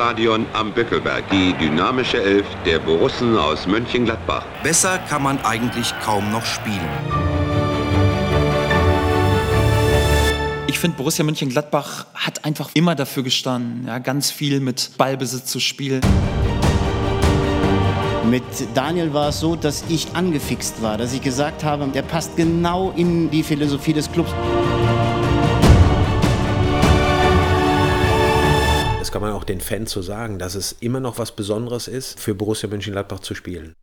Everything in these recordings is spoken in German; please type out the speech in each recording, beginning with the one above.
Stadion am Böckelberg. Die dynamische Elf der Borussen aus Mönchengladbach. Besser kann man eigentlich kaum noch spielen. Ich finde, Borussia Mönchengladbach hat einfach immer dafür gestanden, ja, ganz viel mit Ballbesitz zu spielen. Mit Daniel war es so, dass ich angefixt war, dass ich gesagt habe, der passt genau in die Philosophie des Clubs. Kann man auch den Fans so sagen, dass es immer noch was Besonderes ist, für Borussia Mönchengladbach zu spielen.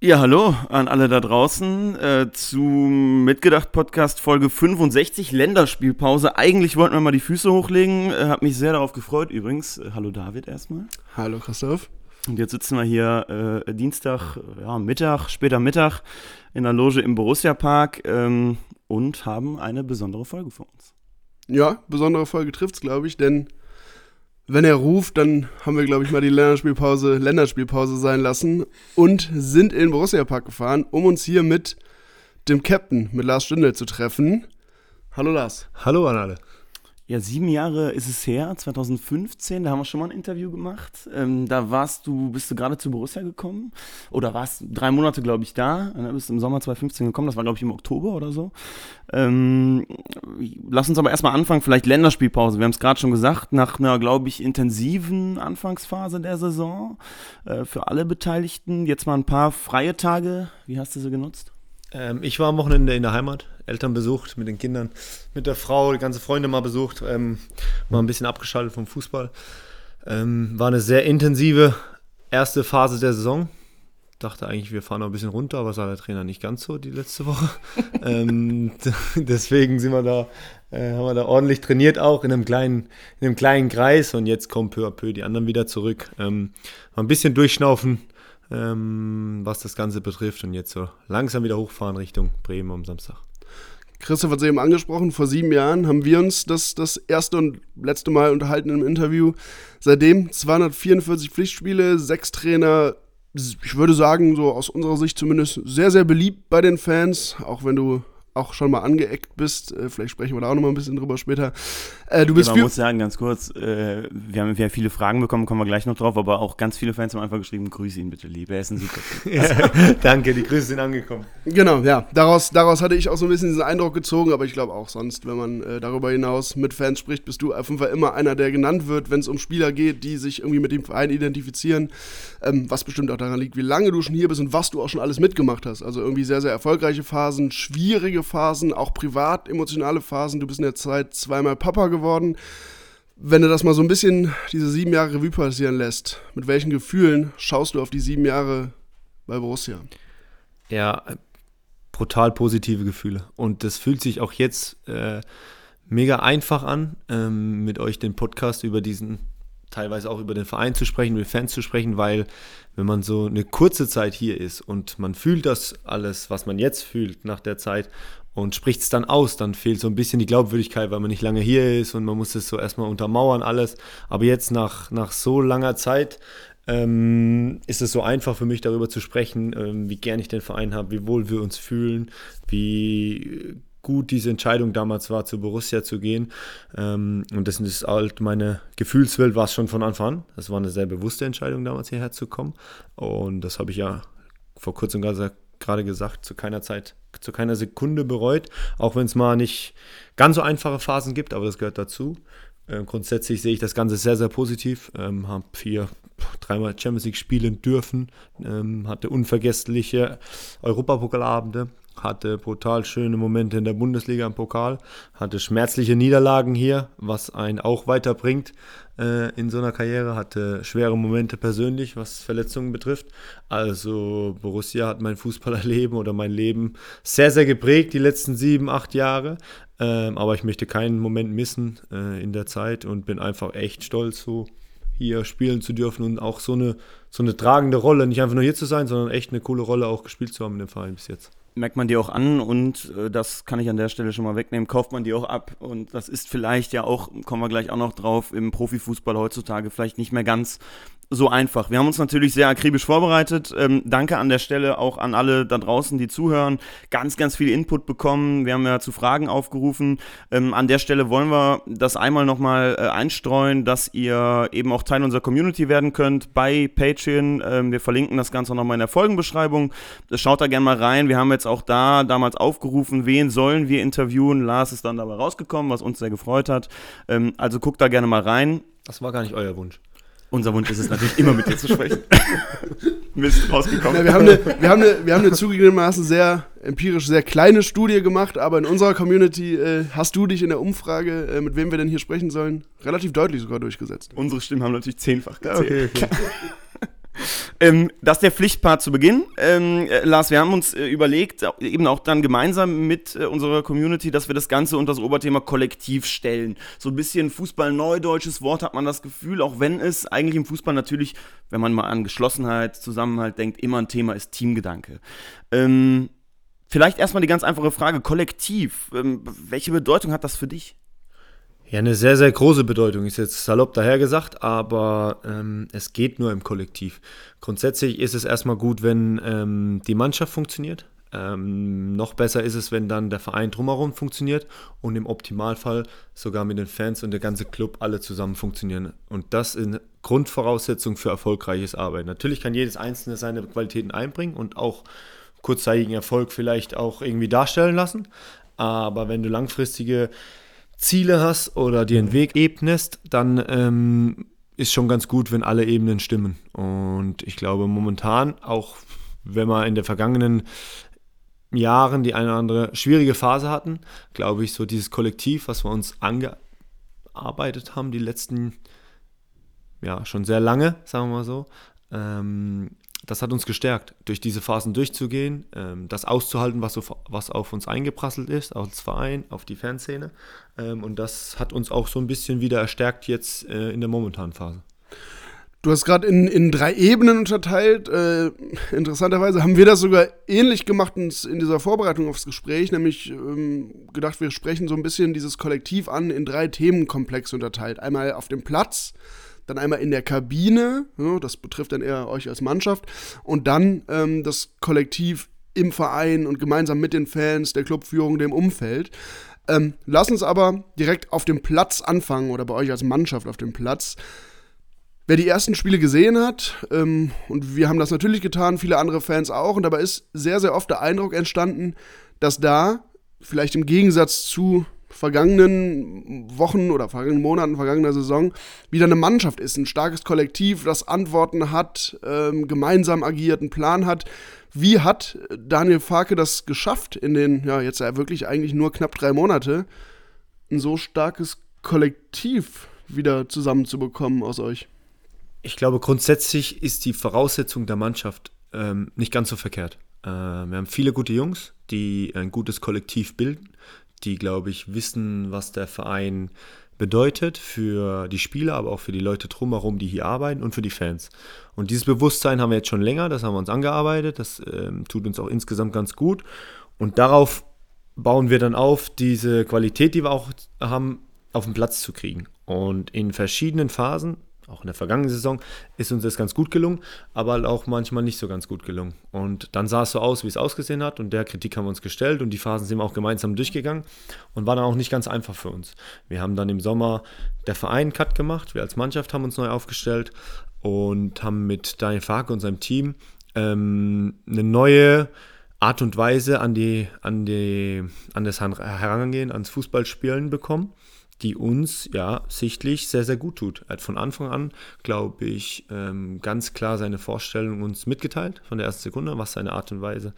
Ja, hallo an alle da draußen äh, zum Mitgedacht-Podcast Folge 65, Länderspielpause. Eigentlich wollten wir mal die Füße hochlegen, äh, hab mich sehr darauf gefreut übrigens. Äh, hallo David erstmal. Hallo Christoph. Und jetzt sitzen wir hier äh, Dienstag, ja, Mittag, später Mittag in der Loge im Borussia Park ähm, und haben eine besondere Folge für uns. Ja, besondere Folge trifft's, glaube ich, denn wenn er ruft, dann haben wir, glaube ich, mal die Länderspielpause, Länderspielpause sein lassen und sind in den Borussia Park gefahren, um uns hier mit dem Captain, mit Lars Stündel zu treffen. Hallo Lars. Hallo an alle. Ja, sieben Jahre ist es her, 2015, da haben wir schon mal ein Interview gemacht. Ähm, da warst du, bist du gerade zu Borussia gekommen oder warst drei Monate, glaube ich, da. Dann bist du im Sommer 2015 gekommen, das war, glaube ich, im Oktober oder so. Ähm, lass uns aber erstmal anfangen, vielleicht Länderspielpause. Wir haben es gerade schon gesagt, nach einer, glaube ich, intensiven Anfangsphase der Saison äh, für alle Beteiligten. Jetzt mal ein paar freie Tage. Wie hast du sie genutzt? Ähm, ich war am Wochenende in der Heimat, Eltern besucht, mit den Kindern, mit der Frau, die ganze Freunde mal besucht, ähm, mal ein bisschen abgeschaltet vom Fußball. Ähm, war eine sehr intensive erste Phase der Saison. Dachte eigentlich, wir fahren noch ein bisschen runter, aber sah der Trainer nicht ganz so die letzte Woche. ähm, deswegen sind wir da, äh, haben wir da ordentlich trainiert auch in einem kleinen, in einem kleinen Kreis und jetzt kommen peu à peu die anderen wieder zurück. Ähm, mal ein bisschen durchschnaufen, ähm, was das Ganze betrifft. Und jetzt so langsam wieder hochfahren Richtung Bremen am Samstag. Christoph hat es eben angesprochen, vor sieben Jahren haben wir uns das, das erste und letzte Mal unterhalten im Interview. Seitdem 244 Pflichtspiele, sechs Trainer, ich würde sagen, so aus unserer Sicht zumindest sehr, sehr beliebt bei den Fans, auch wenn du auch schon mal angeeckt bist. Äh, vielleicht sprechen wir da auch noch mal ein bisschen drüber später. Äh, du bist ja, man muss sagen, ganz kurz, äh, wir haben ja viele Fragen bekommen, kommen wir gleich noch drauf, aber auch ganz viele Fans haben einfach geschrieben, grüße ihn bitte lieb, er ist ein super ja, Danke, die Grüße sind angekommen. Genau, ja, daraus, daraus hatte ich auch so ein bisschen diesen Eindruck gezogen, aber ich glaube auch sonst, wenn man äh, darüber hinaus mit Fans spricht, bist du auf jeden Fall immer einer, der genannt wird, wenn es um Spieler geht, die sich irgendwie mit dem Verein identifizieren, ähm, was bestimmt auch daran liegt, wie lange du schon hier bist und was du auch schon alles mitgemacht hast. Also irgendwie sehr, sehr erfolgreiche Phasen, schwierige Phasen, auch privat emotionale Phasen. Du bist in der Zeit zweimal Papa geworden. Wenn du das mal so ein bisschen, diese sieben Jahre Revue passieren lässt, mit welchen Gefühlen schaust du auf die sieben Jahre bei Borussia? Ja, brutal positive Gefühle. Und das fühlt sich auch jetzt äh, mega einfach an, ähm, mit euch den Podcast über diesen, teilweise auch über den Verein zu sprechen, mit Fans zu sprechen, weil wenn man so eine kurze Zeit hier ist und man fühlt das alles, was man jetzt fühlt nach der Zeit und spricht es dann aus, dann fehlt so ein bisschen die Glaubwürdigkeit, weil man nicht lange hier ist und man muss es so erstmal untermauern alles. Aber jetzt nach, nach so langer Zeit ähm, ist es so einfach für mich darüber zu sprechen, ähm, wie gern ich den Verein habe, wie wohl wir uns fühlen, wie gut diese Entscheidung damals war, zu Borussia zu gehen. Ähm, und das ist halt meine Gefühlswelt war es schon von Anfang an. Das war eine sehr bewusste Entscheidung, damals hierher zu kommen. Und das habe ich ja vor kurzem gerade gesagt, zu keiner Zeit, zu keiner Sekunde bereut. Auch wenn es mal nicht ganz so einfache Phasen gibt, aber das gehört dazu. Ähm, grundsätzlich sehe ich das Ganze sehr, sehr positiv. Ähm, habe vier, dreimal Champions League spielen dürfen, ähm, hatte unvergessliche Europapokalabende, hatte brutal schöne Momente in der Bundesliga im Pokal, hatte schmerzliche Niederlagen hier, was einen auch weiterbringt äh, in so einer Karriere, hatte schwere Momente persönlich, was Verletzungen betrifft. Also Borussia hat mein Fußballerleben oder mein Leben sehr, sehr geprägt, die letzten sieben, acht Jahre. Ähm, aber ich möchte keinen Moment missen äh, in der Zeit und bin einfach echt stolz, so hier spielen zu dürfen und auch so eine, so eine tragende Rolle, nicht einfach nur hier zu sein, sondern echt eine coole Rolle auch gespielt zu haben in dem Verein bis jetzt merkt man dir auch an und äh, das kann ich an der Stelle schon mal wegnehmen, kauft man die auch ab und das ist vielleicht ja auch, kommen wir gleich auch noch drauf, im Profifußball heutzutage vielleicht nicht mehr ganz so einfach. Wir haben uns natürlich sehr akribisch vorbereitet. Ähm, danke an der Stelle auch an alle da draußen, die zuhören. Ganz, ganz viel Input bekommen. Wir haben ja zu Fragen aufgerufen. Ähm, an der Stelle wollen wir das einmal nochmal äh, einstreuen, dass ihr eben auch Teil unserer Community werden könnt bei Patreon. Ähm, wir verlinken das Ganze nochmal in der Folgenbeschreibung. Schaut da gerne mal rein. Wir haben jetzt auch da damals aufgerufen, wen sollen wir interviewen. Lars ist dann dabei rausgekommen, was uns sehr gefreut hat. Ähm, also guckt da gerne mal rein. Das war gar nicht euer Wunsch. Unser Wunsch ist es natürlich immer mit dir zu sprechen. Mist, rausgekommen. Ja, wir, haben eine, wir, haben eine, wir haben eine zugegebenermaßen sehr empirisch sehr kleine Studie gemacht, aber in unserer Community äh, hast du dich in der Umfrage, äh, mit wem wir denn hier sprechen sollen, relativ deutlich sogar durchgesetzt. Unsere Stimmen haben natürlich zehnfach gezählt. Okay, okay. Ähm, das ist der Pflichtpart zu Beginn. Ähm, äh, Lars, wir haben uns äh, überlegt, eben auch dann gemeinsam mit äh, unserer Community, dass wir das Ganze unter das Oberthema Kollektiv stellen. So ein bisschen Fußball-neudeutsches Wort hat man das Gefühl, auch wenn es eigentlich im Fußball natürlich, wenn man mal an Geschlossenheit, Zusammenhalt denkt, immer ein Thema ist Teamgedanke. Ähm, vielleicht erstmal die ganz einfache Frage: Kollektiv. Ähm, welche Bedeutung hat das für dich? Ja, eine sehr, sehr große Bedeutung ist jetzt salopp dahergesagt, aber ähm, es geht nur im Kollektiv. Grundsätzlich ist es erstmal gut, wenn ähm, die Mannschaft funktioniert. Ähm, noch besser ist es, wenn dann der Verein drumherum funktioniert und im Optimalfall sogar mit den Fans und der ganze Club alle zusammen funktionieren. Und das ist Grundvoraussetzung für erfolgreiches Arbeiten. Natürlich kann jedes Einzelne seine Qualitäten einbringen und auch kurzzeitigen Erfolg vielleicht auch irgendwie darstellen lassen. Aber wenn du langfristige Ziele hast oder dir einen Weg ebnest, dann ähm, ist schon ganz gut, wenn alle Ebenen stimmen. Und ich glaube momentan, auch wenn wir in den vergangenen Jahren die eine oder andere schwierige Phase hatten, glaube ich, so dieses Kollektiv, was wir uns angearbeitet haben, die letzten, ja, schon sehr lange, sagen wir mal so, ähm, das hat uns gestärkt, durch diese Phasen durchzugehen, ähm, das auszuhalten, was, so, was auf uns eingeprasselt ist, als Verein, auf die Fanszene. Ähm, und das hat uns auch so ein bisschen wieder erstärkt jetzt äh, in der momentanen Phase. Du hast gerade in, in drei Ebenen unterteilt. Äh, interessanterweise haben wir das sogar ähnlich gemacht in, in dieser Vorbereitung aufs Gespräch, nämlich ähm, gedacht, wir sprechen so ein bisschen dieses Kollektiv an, in drei Themenkomplexe unterteilt. Einmal auf dem Platz, dann einmal in der Kabine, ja, das betrifft dann eher euch als Mannschaft, und dann ähm, das Kollektiv im Verein und gemeinsam mit den Fans, der Clubführung, dem Umfeld. Ähm, lass uns aber direkt auf dem Platz anfangen oder bei euch als Mannschaft auf dem Platz. Wer die ersten Spiele gesehen hat, ähm, und wir haben das natürlich getan, viele andere Fans auch, und dabei ist sehr, sehr oft der Eindruck entstanden, dass da, vielleicht im Gegensatz zu vergangenen Wochen oder vergangenen Monaten, vergangener Saison wieder eine Mannschaft ist, ein starkes Kollektiv, das Antworten hat, ähm, gemeinsam agiert, einen Plan hat. Wie hat Daniel Farke das geschafft, in den, ja, jetzt ja wirklich eigentlich nur knapp drei Monate, ein so starkes Kollektiv wieder zusammenzubekommen aus euch? Ich glaube, grundsätzlich ist die Voraussetzung der Mannschaft ähm, nicht ganz so verkehrt. Äh, wir haben viele gute Jungs, die ein gutes Kollektiv bilden die, glaube ich, wissen, was der Verein bedeutet für die Spieler, aber auch für die Leute drumherum, die hier arbeiten und für die Fans. Und dieses Bewusstsein haben wir jetzt schon länger, das haben wir uns angearbeitet, das ähm, tut uns auch insgesamt ganz gut. Und darauf bauen wir dann auf, diese Qualität, die wir auch haben, auf den Platz zu kriegen. Und in verschiedenen Phasen auch in der vergangenen Saison ist uns das ganz gut gelungen, aber halt auch manchmal nicht so ganz gut gelungen. Und dann sah es so aus, wie es ausgesehen hat und der Kritik haben wir uns gestellt und die Phasen sind wir auch gemeinsam durchgegangen und war dann auch nicht ganz einfach für uns. Wir haben dann im Sommer der Verein Cut gemacht, wir als Mannschaft haben uns neu aufgestellt und haben mit Daniel Farke und seinem Team ähm, eine neue Art und Weise an, die, an, die, an das Herangehen, ans Fußballspielen bekommen die uns ja sichtlich sehr, sehr gut tut. Er hat von Anfang an, glaube ich, ähm, ganz klar seine Vorstellung uns mitgeteilt, von der ersten Sekunde, was seine Art und Weise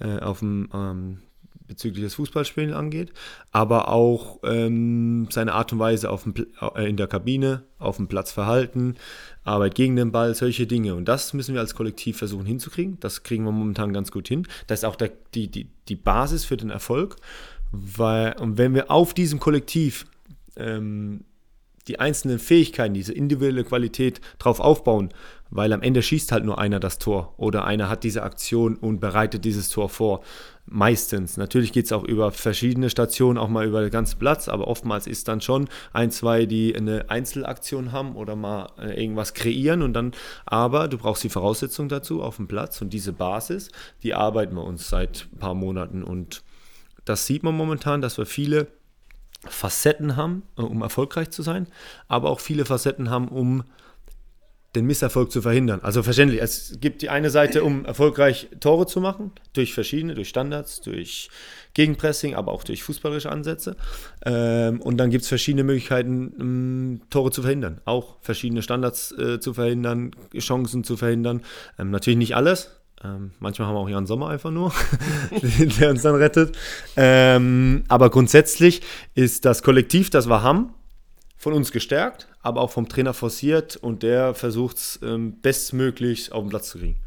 äh, auf dem, ähm, bezüglich des Fußballspielen angeht, aber auch ähm, seine Art und Weise auf dem, äh, in der Kabine, auf dem Platz verhalten, Arbeit gegen den Ball, solche Dinge. Und das müssen wir als Kollektiv versuchen hinzukriegen. Das kriegen wir momentan ganz gut hin. Das ist auch der, die, die, die Basis für den Erfolg. Weil, und wenn wir auf diesem Kollektiv ähm, die einzelnen Fähigkeiten, diese individuelle Qualität drauf aufbauen, weil am Ende schießt halt nur einer das Tor oder einer hat diese Aktion und bereitet dieses Tor vor. Meistens. Natürlich geht es auch über verschiedene Stationen, auch mal über den ganzen Platz, aber oftmals ist dann schon ein, zwei, die eine Einzelaktion haben oder mal äh, irgendwas kreieren und dann, aber du brauchst die Voraussetzung dazu auf dem Platz und diese Basis, die arbeiten wir uns seit ein paar Monaten und das sieht man momentan, dass wir viele Facetten haben, äh, um erfolgreich zu sein, aber auch viele Facetten haben, um den Misserfolg zu verhindern. Also verständlich, es gibt die eine Seite, um erfolgreich Tore zu machen, durch verschiedene, durch Standards, durch Gegenpressing, aber auch durch fußballerische Ansätze. Ähm, und dann gibt es verschiedene Möglichkeiten, um, Tore zu verhindern. Auch verschiedene Standards äh, zu verhindern, Chancen zu verhindern. Ähm, natürlich nicht alles, ähm, manchmal haben wir auch Jan Sommer einfach nur, der uns dann rettet. Ähm, aber grundsätzlich ist das Kollektiv, das wir haben, von uns gestärkt, aber auch vom Trainer forciert und der versucht es ähm, bestmöglich auf den Platz zu kriegen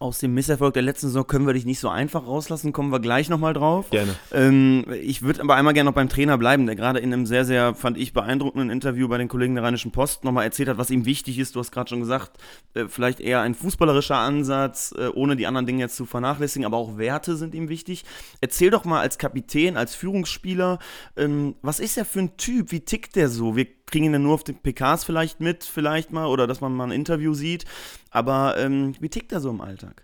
aus dem Misserfolg der letzten Saison können wir dich nicht so einfach rauslassen, kommen wir gleich nochmal drauf. Gerne. Ähm, ich würde aber einmal gerne noch beim Trainer bleiben, der gerade in einem sehr, sehr, fand ich, beeindruckenden Interview bei den Kollegen der Rheinischen Post nochmal erzählt hat, was ihm wichtig ist. Du hast gerade schon gesagt, äh, vielleicht eher ein fußballerischer Ansatz, äh, ohne die anderen Dinge jetzt zu vernachlässigen, aber auch Werte sind ihm wichtig. Erzähl doch mal als Kapitän, als Führungsspieler, ähm, was ist er für ein Typ? Wie tickt der so? Wir kriegen ihn dann nur auf den PKs vielleicht mit, vielleicht mal, oder dass man mal ein Interview sieht. Aber ähm, wie tickt er so im Alltag?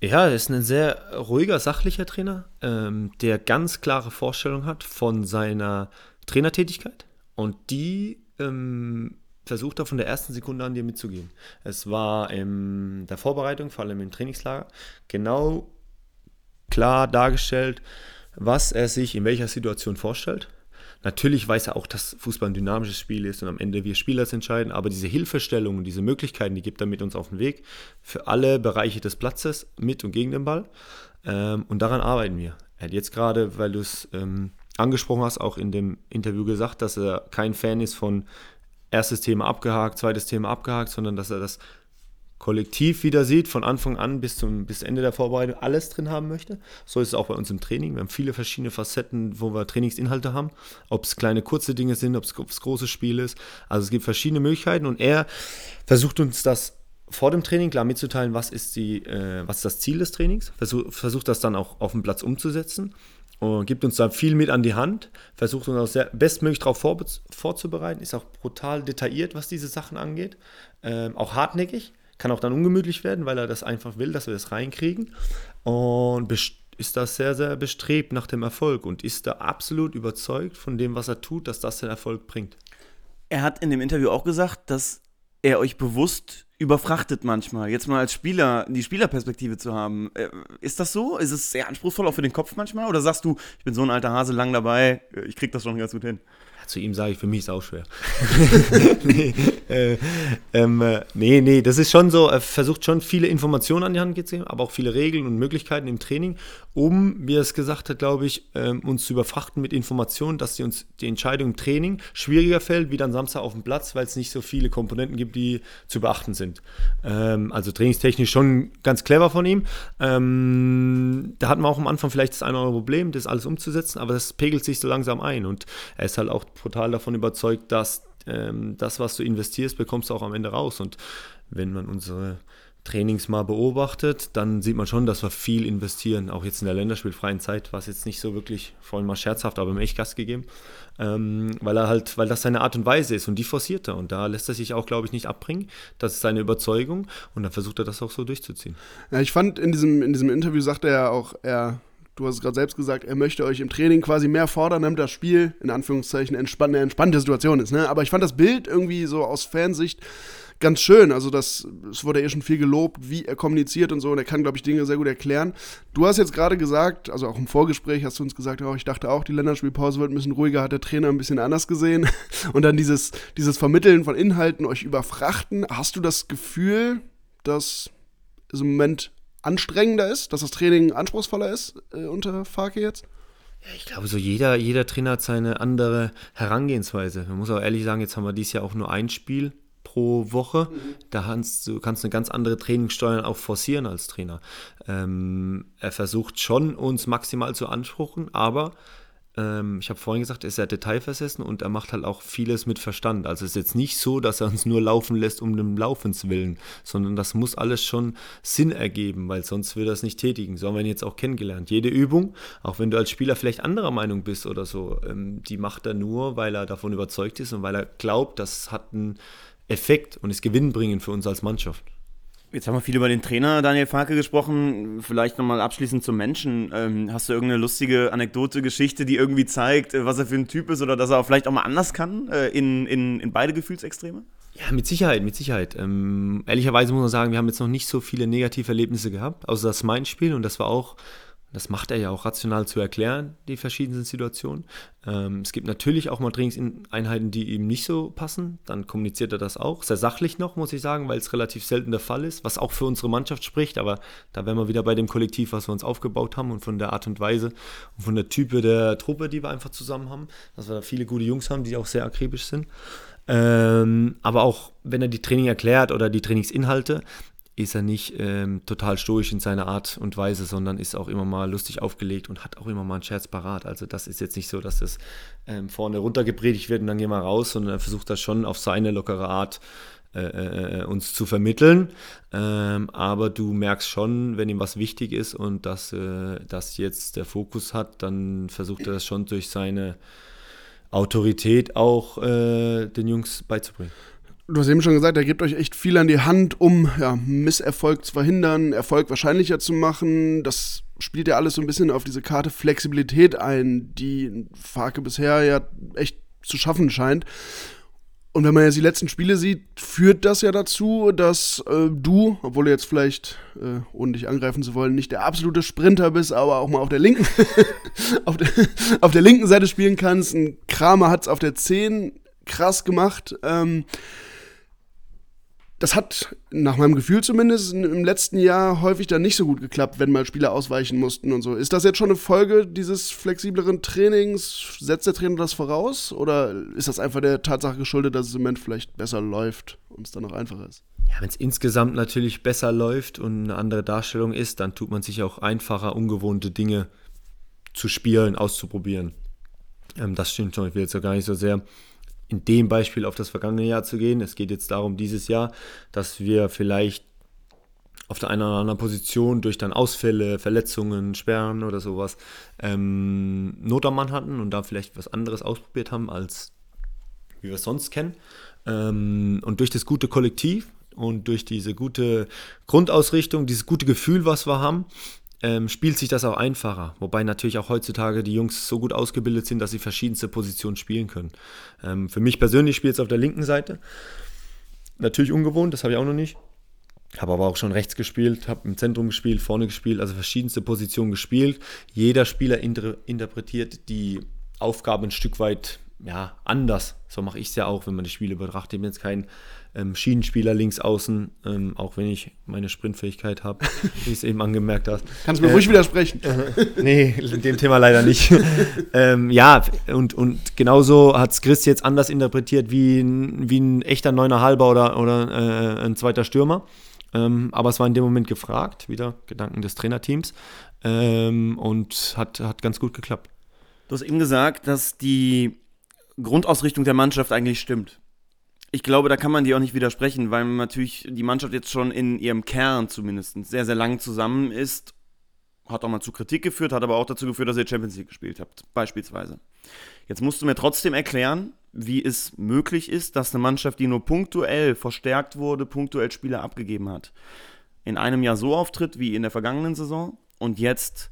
Ja, er ist ein sehr ruhiger, sachlicher Trainer, ähm, der ganz klare Vorstellungen hat von seiner Trainertätigkeit und die ähm, versucht er von der ersten Sekunde an dir mitzugehen. Es war in der Vorbereitung, vor allem im Trainingslager, genau klar dargestellt, was er sich in welcher Situation vorstellt Natürlich weiß er auch, dass Fußball ein dynamisches Spiel ist und am Ende wir Spieler entscheiden, aber diese Hilfestellungen, diese Möglichkeiten, die gibt er mit uns auf den Weg für alle Bereiche des Platzes, mit und gegen den Ball. Ähm, und daran arbeiten wir. Er hat jetzt gerade, weil du es ähm, angesprochen hast, auch in dem Interview gesagt, dass er kein Fan ist von erstes Thema abgehakt, zweites Thema abgehakt, sondern dass er das Kollektiv wieder sieht, von Anfang an bis zum bis Ende der Vorbereitung alles drin haben möchte. So ist es auch bei uns im Training. Wir haben viele verschiedene Facetten, wo wir Trainingsinhalte haben. Ob es kleine, kurze Dinge sind, ob es großes Spiel ist. Also es gibt verschiedene Möglichkeiten und er versucht uns das vor dem Training klar mitzuteilen, was ist, die, äh, was das Ziel des Trainings, Versuch, versucht das dann auch auf dem Platz umzusetzen und gibt uns da viel mit an die Hand, versucht uns auch sehr bestmöglich darauf vor, vorzubereiten, ist auch brutal detailliert, was diese Sachen angeht, ähm, auch hartnäckig kann auch dann ungemütlich werden, weil er das einfach will, dass wir das reinkriegen. Und ist da sehr, sehr bestrebt nach dem Erfolg und ist da absolut überzeugt von dem, was er tut, dass das den Erfolg bringt. Er hat in dem Interview auch gesagt, dass er euch bewusst überfrachtet manchmal. Jetzt mal als Spieler die Spielerperspektive zu haben. Äh, ist das so? Ist es sehr anspruchsvoll auch für den Kopf manchmal? Oder sagst du, ich bin so ein alter Hase lang dabei, ich krieg das schon ganz gut hin? Zu ihm sage ich, für mich ist auch schwer. nee, äh, ähm, äh, nee, nee, das ist schon so, er versucht schon viele Informationen an die Hand zu geben, aber auch viele Regeln und Möglichkeiten im Training, um, wie er es gesagt hat, glaube ich, ähm, uns zu überfrachten mit Informationen, dass sie uns die Entscheidung im Training schwieriger fällt, wie dann Samstag auf dem Platz, weil es nicht so viele Komponenten gibt, die zu beachten sind. Ähm, also trainingstechnisch schon ganz clever von ihm. Ähm, da hatten wir auch am Anfang vielleicht das eine oder andere Problem, das alles umzusetzen, aber das pegelt sich so langsam ein und er ist halt auch total davon überzeugt, dass ähm, das, was du investierst, bekommst du auch am Ende raus. Und wenn man unsere Trainings mal beobachtet, dann sieht man schon, dass wir viel investieren. Auch jetzt in der länderspielfreien Zeit war es jetzt nicht so wirklich, vorhin mal scherzhaft, aber mir echt Gas gegeben, ähm, weil er halt, weil das seine Art und Weise ist und die forciert er und da lässt er sich auch, glaube ich, nicht abbringen. Das ist seine Überzeugung und dann versucht er das auch so durchzuziehen. Ja, ich fand in diesem, in diesem Interview sagt er ja auch, er du hast es gerade selbst gesagt, er möchte euch im Training quasi mehr fordern, damit das Spiel in Anführungszeichen entspann eine entspannte Situation ist. Ne? Aber ich fand das Bild irgendwie so aus Fansicht ganz schön. Also das, es wurde eh schon viel gelobt, wie er kommuniziert und so. Und er kann, glaube ich, Dinge sehr gut erklären. Du hast jetzt gerade gesagt, also auch im Vorgespräch hast du uns gesagt, oh, ich dachte auch, die Länderspielpause wird ein bisschen ruhiger, hat der Trainer ein bisschen anders gesehen. Und dann dieses, dieses Vermitteln von Inhalten, euch überfrachten. Hast du das Gefühl, dass es im Moment anstrengender ist, dass das Training anspruchsvoller ist äh, unter Farke jetzt? Ja, ich glaube, so jeder, jeder Trainer hat seine andere Herangehensweise. Man muss auch ehrlich sagen, jetzt haben wir dieses Jahr auch nur ein Spiel pro Woche. Mhm. Da kannst du kannst eine ganz andere Trainingssteuern auch forcieren als Trainer. Ähm, er versucht schon, uns maximal zu anspruchen, aber Ähm, ich habe vorhin gesagt, er ist sehr detailversessen und er macht halt auch vieles mit Verstand. Also es ist jetzt nicht so, dass er uns nur laufen lässt um dem Laufens willen, sondern das muss alles schon Sinn ergeben, weil sonst würde er es nicht tätigen. So haben wir ihn jetzt auch kennengelernt. Jede Übung, auch wenn du als Spieler vielleicht anderer Meinung bist oder so, ähm, die macht er nur, weil er davon überzeugt ist und weil er glaubt, das hat einen Effekt und ist gewinnbringend für uns als Mannschaft. Jetzt haben wir viel über den Trainer Daniel Farke gesprochen. Vielleicht nochmal abschließend zum Menschen. Ähm, hast du irgendeine lustige Anekdote, Geschichte, die irgendwie zeigt, äh, was er für ein Typ ist oder dass er vielleicht auch mal anders kann äh, in, in, in beide Gefühlsextreme? Ja, mit Sicherheit, mit Sicherheit. Ähm, ehrlicherweise muss man sagen, wir haben jetzt noch nicht so viele negative Erlebnisse gehabt, außer das Main-Spiel und das war auch das macht er ja auch rational zu erklären, die verschiedenen Situationen. Ähm, es gibt natürlich auch mal Trainingseinheiten, die ihm nicht so passen. Dann kommuniziert er das auch. Sehr sachlich noch, muss ich sagen, weil es relativ selten der Fall ist, was auch für unsere Mannschaft spricht. Aber da wären wir wieder bei dem Kollektiv, was wir uns aufgebaut haben und von der Art und Weise und von der Type der Truppe, die wir einfach zusammen haben. Dass wir da viele gute Jungs haben, die auch sehr akribisch sind. Ähm, aber auch wenn er die Training erklärt oder die Trainingsinhalte, ist er nicht ähm, total stoisch in seiner Art und Weise, sondern ist auch immer mal lustig aufgelegt und hat auch immer mal einen Scherz parat. Also das ist jetzt nicht so, dass das ähm, vorne runtergepredigt wird und dann gehen wir raus, sondern er versucht das schon auf seine lockere Art äh, äh, uns zu vermitteln. Ähm, aber du merkst schon, wenn ihm was wichtig ist und dass äh, das jetzt der Fokus hat, dann versucht er das schon durch seine Autorität auch äh, den Jungs beizubringen. Du hast eben schon gesagt, er gibt euch echt viel an die Hand, um ja, Misserfolg zu verhindern, Erfolg wahrscheinlicher zu machen. Das spielt ja alles so ein bisschen auf diese Karte Flexibilität ein, die Farke bisher ja echt zu schaffen scheint. Und wenn man jetzt die letzten Spiele sieht, führt das ja dazu, dass äh, du, obwohl du jetzt vielleicht, äh, ohne dich angreifen zu wollen, nicht der absolute Sprinter bist, aber auch mal auf der linken, auf, der, auf der linken Seite spielen kannst. Ein Kramer hat es auf der 10 krass gemacht. Ähm, das hat nach meinem Gefühl zumindest im letzten Jahr häufig dann nicht so gut geklappt, wenn mal Spieler ausweichen mussten und so. Ist das jetzt schon eine Folge dieses flexibleren Trainings? Setzt der Trainer das voraus? Oder ist das einfach der Tatsache geschuldet, dass es im Moment vielleicht besser läuft und es dann noch einfacher ist? Ja, wenn es insgesamt natürlich besser läuft und eine andere Darstellung ist, dann tut man sich auch einfacher, ungewohnte Dinge zu spielen, auszuprobieren. Ähm, das stimmt schon. Ich will jetzt ja gar nicht so sehr in dem Beispiel auf das vergangene Jahr zu gehen. Es geht jetzt darum, dieses Jahr, dass wir vielleicht auf der einen oder anderen Position durch dann Ausfälle, Verletzungen, Sperren oder sowas ähm, Not am Mann hatten und da vielleicht was anderes ausprobiert haben, als wie wir es sonst kennen. Ähm, und durch das gute Kollektiv und durch diese gute Grundausrichtung, dieses gute Gefühl, was wir haben, ähm, spielt sich das auch einfacher. Wobei natürlich auch heutzutage die Jungs so gut ausgebildet sind, dass sie verschiedenste Positionen spielen können. Ähm, für mich persönlich spielt es auf der linken Seite. Natürlich ungewohnt, das habe ich auch noch nicht. Habe aber auch schon rechts gespielt, habe im Zentrum gespielt, vorne gespielt, also verschiedenste Positionen gespielt. Jeder Spieler inter interpretiert die Aufgabe ein Stück weit ja, anders. So mache ich es ja auch, wenn man die Spiele betrachtet. Ich bin jetzt kein ähm, Schienenspieler links außen, ähm, auch wenn ich meine Sprintfähigkeit habe, wie es eben angemerkt hast. Kannst du mir äh, ruhig widersprechen? nee, in dem Thema leider nicht. ähm, ja, und, und genauso hat es Chris jetzt anders interpretiert wie ein, wie ein echter neuner Halber oder, oder äh, ein zweiter Stürmer. Ähm, aber es war in dem Moment gefragt, wieder Gedanken des Trainerteams, ähm, und hat, hat ganz gut geklappt. Du hast eben gesagt, dass die Grundausrichtung der Mannschaft eigentlich stimmt. Ich glaube, da kann man dir auch nicht widersprechen, weil natürlich die Mannschaft jetzt schon in ihrem Kern zumindest sehr, sehr lang zusammen ist. Hat auch mal zu Kritik geführt, hat aber auch dazu geführt, dass ihr Champions League gespielt habt, beispielsweise. Jetzt musst du mir trotzdem erklären, wie es möglich ist, dass eine Mannschaft, die nur punktuell verstärkt wurde, punktuell Spieler abgegeben hat, in einem Jahr so auftritt wie in der vergangenen Saison und jetzt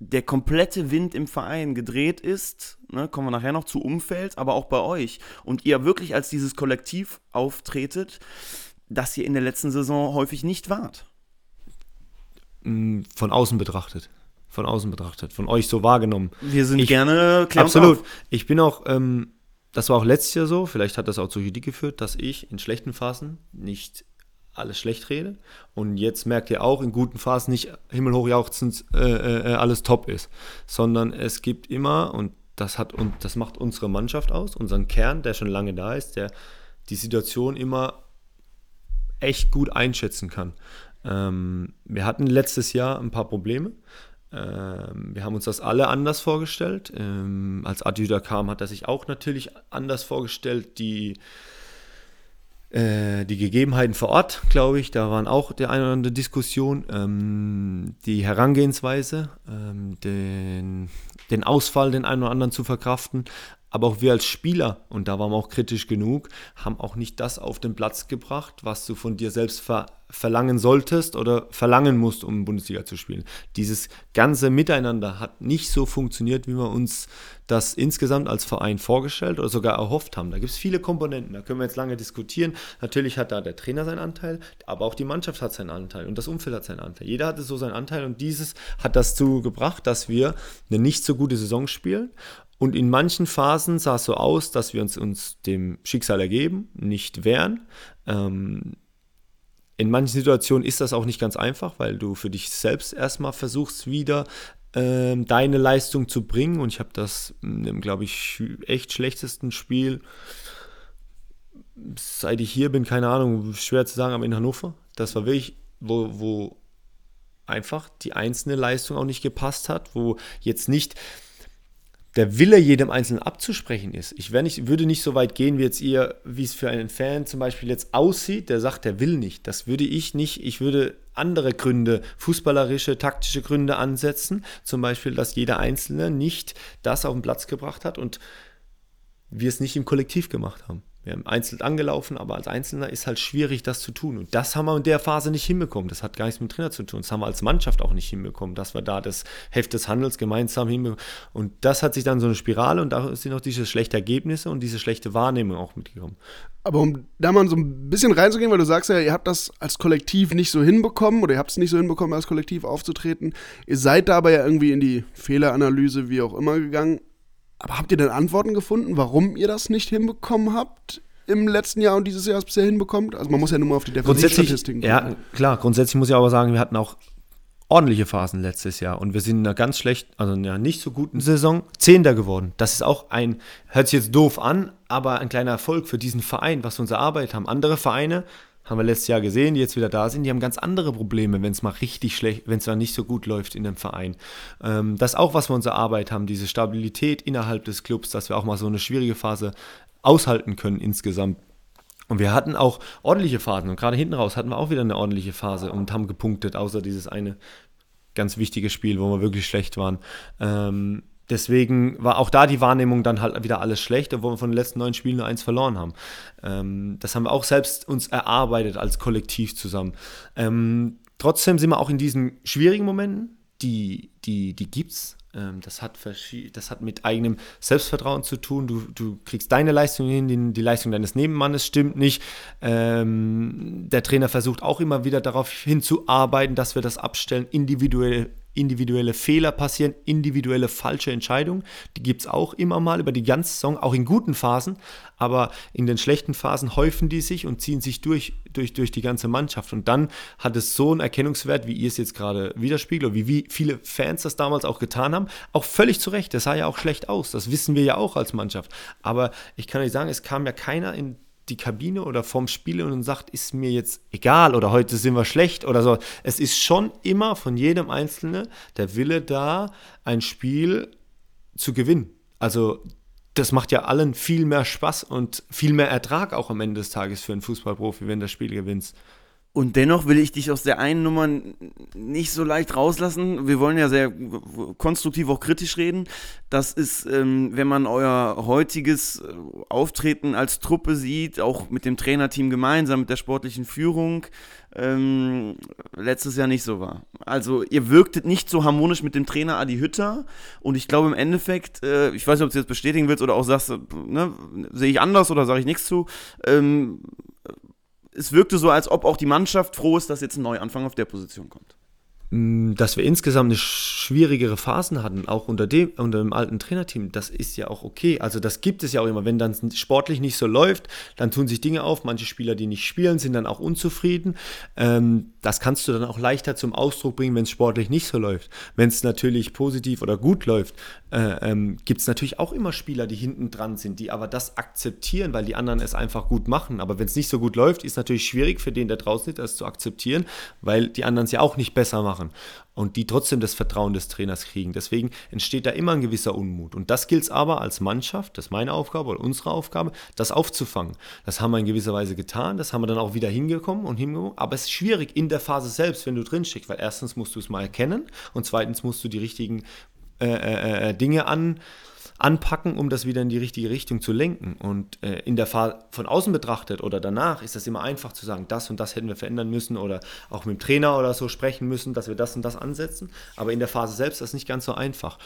der komplette Wind im Verein gedreht ist, ne, kommen wir nachher noch zu Umfeld, aber auch bei euch und ihr wirklich als dieses Kollektiv auftretet, das ihr in der letzten Saison häufig nicht wart. Mm, von außen betrachtet. Von außen betrachtet. Von euch so wahrgenommen. Wir sind ich, gerne klar Absolut. Ich bin auch, ähm, das war auch letztes Jahr so, vielleicht hat das auch zu Kritik geführt, dass ich in schlechten Phasen nicht alles schlecht rede. Und jetzt merkt ihr auch in guten Phasen nicht himmelhoch jauchzend äh, äh, alles top ist, sondern es gibt immer, und das, hat, und das macht unsere Mannschaft aus, unseren Kern, der schon lange da ist, der die Situation immer echt gut einschätzen kann. Ähm, wir hatten letztes Jahr ein paar Probleme. Ähm, wir haben uns das alle anders vorgestellt. Ähm, als Adjuda kam, hat er sich auch natürlich anders vorgestellt. Die, äh, die Gegebenheiten vor Ort, glaube ich, da waren auch der eine oder andere Diskussion. Ähm, die Herangehensweise, ähm, den, den Ausfall, den einen oder anderen zu verkraften. Aber auch wir als Spieler, und da waren wir auch kritisch genug, haben auch nicht das auf den Platz gebracht, was du von dir selbst ver verlangen solltest oder verlangen musst, um Bundesliga zu spielen. Dieses ganze Miteinander hat nicht so funktioniert, wie wir uns das insgesamt als Verein vorgestellt oder sogar erhofft haben. Da gibt es viele Komponenten, da können wir jetzt lange diskutieren. Natürlich hat da der Trainer seinen Anteil, aber auch die Mannschaft hat seinen Anteil und das Umfeld hat seinen Anteil. Jeder hatte so seinen Anteil und dieses hat dazu gebracht, dass wir eine nicht so gute Saison spielen und in manchen Phasen sah es so aus, dass wir uns, uns dem Schicksal ergeben, nicht wehren. Ähm, in manchen Situationen ist das auch nicht ganz einfach, weil du für dich selbst erstmal versuchst, wieder ähm, deine Leistung zu bringen. Und ich habe das im, glaube ich, echt schlechtesten Spiel, seit ich hier bin, keine Ahnung, schwer zu sagen, aber in Hannover. Das war wirklich, wo, wo einfach die einzelne Leistung auch nicht gepasst hat, wo jetzt nicht der Wille jedem Einzelnen abzusprechen ist. Ich nicht, würde nicht so weit gehen, wie jetzt ihr, wie es für einen Fan zum Beispiel jetzt aussieht, der sagt, der will nicht. Das würde ich nicht. Ich würde andere Gründe, fußballerische, taktische Gründe ansetzen. Zum Beispiel, dass jeder Einzelne nicht das auf den Platz gebracht hat und wir es nicht im Kollektiv gemacht haben. Wir haben einzeln angelaufen, aber als Einzelner ist halt schwierig, das zu tun. Und das haben wir in der Phase nicht hinbekommen. Das hat gar nichts mit dem Trainer zu tun. Das haben wir als Mannschaft auch nicht hinbekommen, dass wir da das Heft des Handels gemeinsam hinbekommen. Und das hat sich dann so eine Spirale und da sind auch diese schlechten Ergebnisse und diese schlechte Wahrnehmung auch mitgekommen. Aber um da mal so ein bisschen reinzugehen, weil du sagst ja, ihr habt das als Kollektiv nicht so hinbekommen oder ihr habt es nicht so hinbekommen, als Kollektiv aufzutreten. Ihr seid da aber ja irgendwie in die Fehleranalyse, wie auch immer, gegangen. Aber habt ihr denn Antworten gefunden, warum ihr das nicht hinbekommen habt? im letzten Jahr und dieses Jahr es bisher hinbekommt? Also man muss ja nur mal auf die Defensivstatistiken Ja, klar, grundsätzlich muss ich aber sagen, wir hatten auch ordentliche Phasen letztes Jahr und wir sind in einer ganz schlechten, also in einer nicht so guten Saison Zehnter geworden. Das ist auch ein, hört sich jetzt doof an, aber ein kleiner Erfolg für diesen Verein, was wir unsere Arbeit haben. Andere Vereine haben wir letztes Jahr gesehen, die jetzt wieder da sind, die haben ganz andere Probleme, wenn es mal richtig schlecht, wenn es mal nicht so gut läuft in dem Verein. Ähm, das ist auch, was wir unsere Arbeit haben, diese Stabilität innerhalb des Clubs, dass wir auch mal so eine schwierige Phase aushalten können insgesamt. Und wir hatten auch ordentliche Phasen und gerade hinten raus hatten wir auch wieder eine ordentliche Phase und haben gepunktet, außer dieses eine ganz wichtige Spiel, wo wir wirklich schlecht waren. Ähm, Deswegen war auch da die Wahrnehmung dann halt wieder alles schlecht, obwohl wir von den letzten neun Spielen nur eins verloren haben. Ähm, das haben wir auch selbst uns erarbeitet als Kollektiv zusammen. Ähm, trotzdem sind wir auch in diesen schwierigen Momenten, die, die, die gibt's. Ähm, das, hat das hat mit eigenem Selbstvertrauen zu tun. Du, du kriegst deine Leistung hin, die, die Leistung deines Nebenmannes stimmt nicht. Ähm, der Trainer versucht auch immer wieder darauf hinzuarbeiten, dass wir das abstellen, individuell individuelle Fehler passieren, individuelle falsche Entscheidungen. Die gibt es auch immer mal über die ganze Saison, auch in guten Phasen. Aber in den schlechten Phasen häufen die sich und ziehen sich durch, durch, durch die ganze Mannschaft. Und dann hat es so einen Erkennungswert, wie ihr es jetzt gerade widerspiegelt, wie, wie viele Fans das damals auch getan haben. Auch völlig zu Recht. Das sah ja auch schlecht aus. Das wissen wir ja auch als Mannschaft. Aber ich kann euch sagen, es kam ja keiner in die Kabine oder vorm Spiel und sagt, ist mir jetzt egal oder heute sind wir schlecht oder so. Es ist schon immer von jedem Einzelnen der Wille da, ein Spiel zu gewinnen. Also das macht ja allen viel mehr Spaß und viel mehr Ertrag auch am Ende des Tages für einen Fußballprofi, wenn das Spiel gewinnst. Und dennoch will ich dich aus der einen Nummer nicht so leicht rauslassen. Wir wollen ja sehr konstruktiv auch kritisch reden. Das ist, ähm, wenn man euer heutiges äh, Auftreten als Truppe sieht, auch mit dem Trainerteam gemeinsam, mit der sportlichen Führung, ähm, letztes Jahr nicht so war. Also ihr wirktet nicht so harmonisch mit dem Trainer Adi Hütter und ich glaube im Endeffekt, äh, ich weiß nicht, ob du jetzt bestätigen willst oder auch sagst, ne, sehe ich anders oder sage ich nichts zu, ähm, es wirkte so, als ob auch die Mannschaft froh ist, dass jetzt ein Neuanfang auf der Position kommt. Mm, dass wir insgesamt eine schwierigere Phasen hatten, auch unter dem, unter dem alten Trainerteam, das ist ja auch okay. Also das gibt es ja auch immer. Wenn dann sportlich nicht so läuft, dann tun sich Dinge auf. Manche Spieler, die nicht spielen, sind dann auch unzufrieden. Ähm, das kannst du dann auch leichter zum Ausdruck bringen, wenn es sportlich nicht so läuft. Wenn es natürlich positiv oder gut läuft, äh, ähm, gibt es natürlich auch immer Spieler, die hinten dran sind, die aber das akzeptieren, weil die anderen es einfach gut machen. Aber wenn es nicht so gut läuft, ist natürlich schwierig für den, der draußen ist, das zu akzeptieren, weil die anderen es ja auch nicht besser machen machen und die trotzdem das Vertrauen des Trainers kriegen. Deswegen entsteht da immer ein gewisser Unmut. Und das gilt es aber als Mannschaft, das ist meine Aufgabe oder unsere Aufgabe, das aufzufangen. Das haben wir in gewisser Weise getan, das haben wir dann auch wieder hingekommen und hingekommen. Aber es ist schwierig in der Phase selbst, wenn du drin steckst, weil erstens musst du es mal erkennen und zweitens musst du die richtigen äh, äh, äh Dinge an anpacken, um das wieder in die richtige Richtung zu lenken. Und äh, in der Phase von außen betrachtet oder danach ist das immer einfach zu sagen, das und das hätten wir verändern müssen oder auch mit dem Trainer oder so sprechen müssen, dass wir das und das ansetzen. Aber in der Phase selbst ist das nicht ganz so einfach.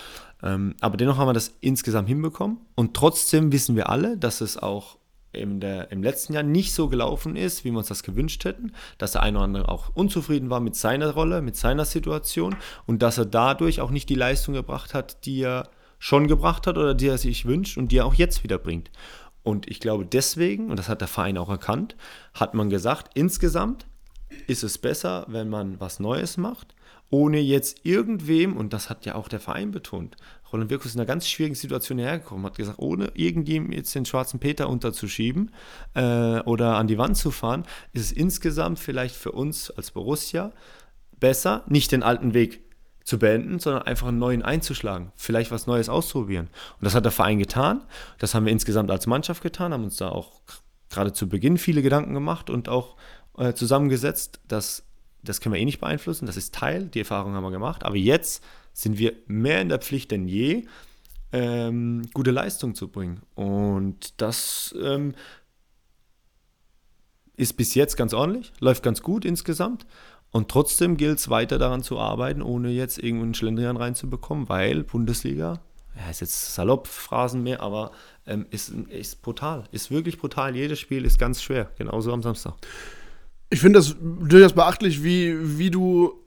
Ähm, aber dennoch haben wir das insgesamt hinbekommen und trotzdem wissen wir alle, dass es auch der, im letzten Jahr nicht so gelaufen ist, wie wir uns das gewünscht hätten, dass der eine oder andere auch unzufrieden war mit seiner Rolle, mit seiner Situation und dass er dadurch auch nicht die Leistung gebracht hat, die er schon gebracht hat oder die er sich wünscht und die er auch jetzt wieder bringt. Und ich glaube deswegen, und das hat der Verein auch erkannt, hat man gesagt, insgesamt ist es besser, wenn man was Neues macht, ohne jetzt irgendwem, und das hat ja auch der Verein betont, Roland Wirkus ist in einer ganz schwierigen Situation hergekommen, hat gesagt, ohne irgendjemandem jetzt den schwarzen Peter unterzuschieben äh, oder an die Wand zu fahren, ist es insgesamt vielleicht für uns als Borussia besser, nicht den alten Weg zu beenden, sondern einfach einen neuen einzuschlagen, vielleicht was Neues auszuprobieren. Und das hat der Verein getan. Das haben wir insgesamt als Mannschaft getan, haben uns da auch gerade zu Beginn viele Gedanken gemacht und auch äh, zusammengesetzt, dass das können wir eh nicht beeinflussen, das ist Teil, die Erfahrung haben wir gemacht, aber jetzt sind wir mehr in der Pflicht denn je, ähm, gute Leistung zu bringen. Und das ähm, ist bis jetzt ganz ordentlich, läuft ganz gut insgesamt. Und trotzdem gilt es weiter daran zu arbeiten, ohne jetzt irgendeinen Schlendrian reinzubekommen, weil Bundesliga, ja, ist jetzt salopp Phrasen mehr, aber ähm, ist, ist brutal. Ist wirklich brutal. Jedes Spiel ist ganz schwer, genauso am Samstag. Ich finde das durchaus beachtlich, wie, wie du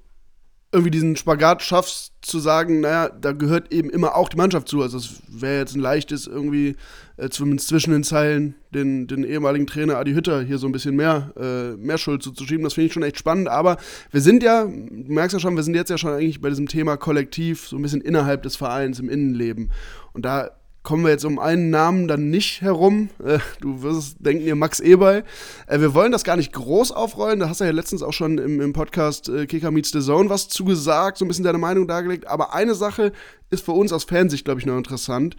irgendwie diesen Spagat schaffst, zu sagen, naja, da gehört eben immer auch die Mannschaft zu. Also es wäre jetzt ein leichtes, irgendwie äh, zumindest zwischen den Zeilen den, den ehemaligen Trainer Adi Hütter hier so ein bisschen mehr, äh, mehr Schuld zuzuschieben. Das finde ich schon echt spannend. Aber wir sind ja, du merkst ja schon, wir sind jetzt ja schon eigentlich bei diesem Thema Kollektiv, so ein bisschen innerhalb des Vereins, im Innenleben. Und da kommen wir jetzt um einen Namen dann nicht herum. Äh, du wirst denken, ihr Max Eberl. Äh, wir wollen das gar nicht groß aufrollen. Da hast du ja letztens auch schon im, im Podcast äh, Kicker Meets the Zone was zugesagt, so ein bisschen deine Meinung dargelegt. Aber eine Sache ist für uns aus Fansicht, glaube ich, noch interessant.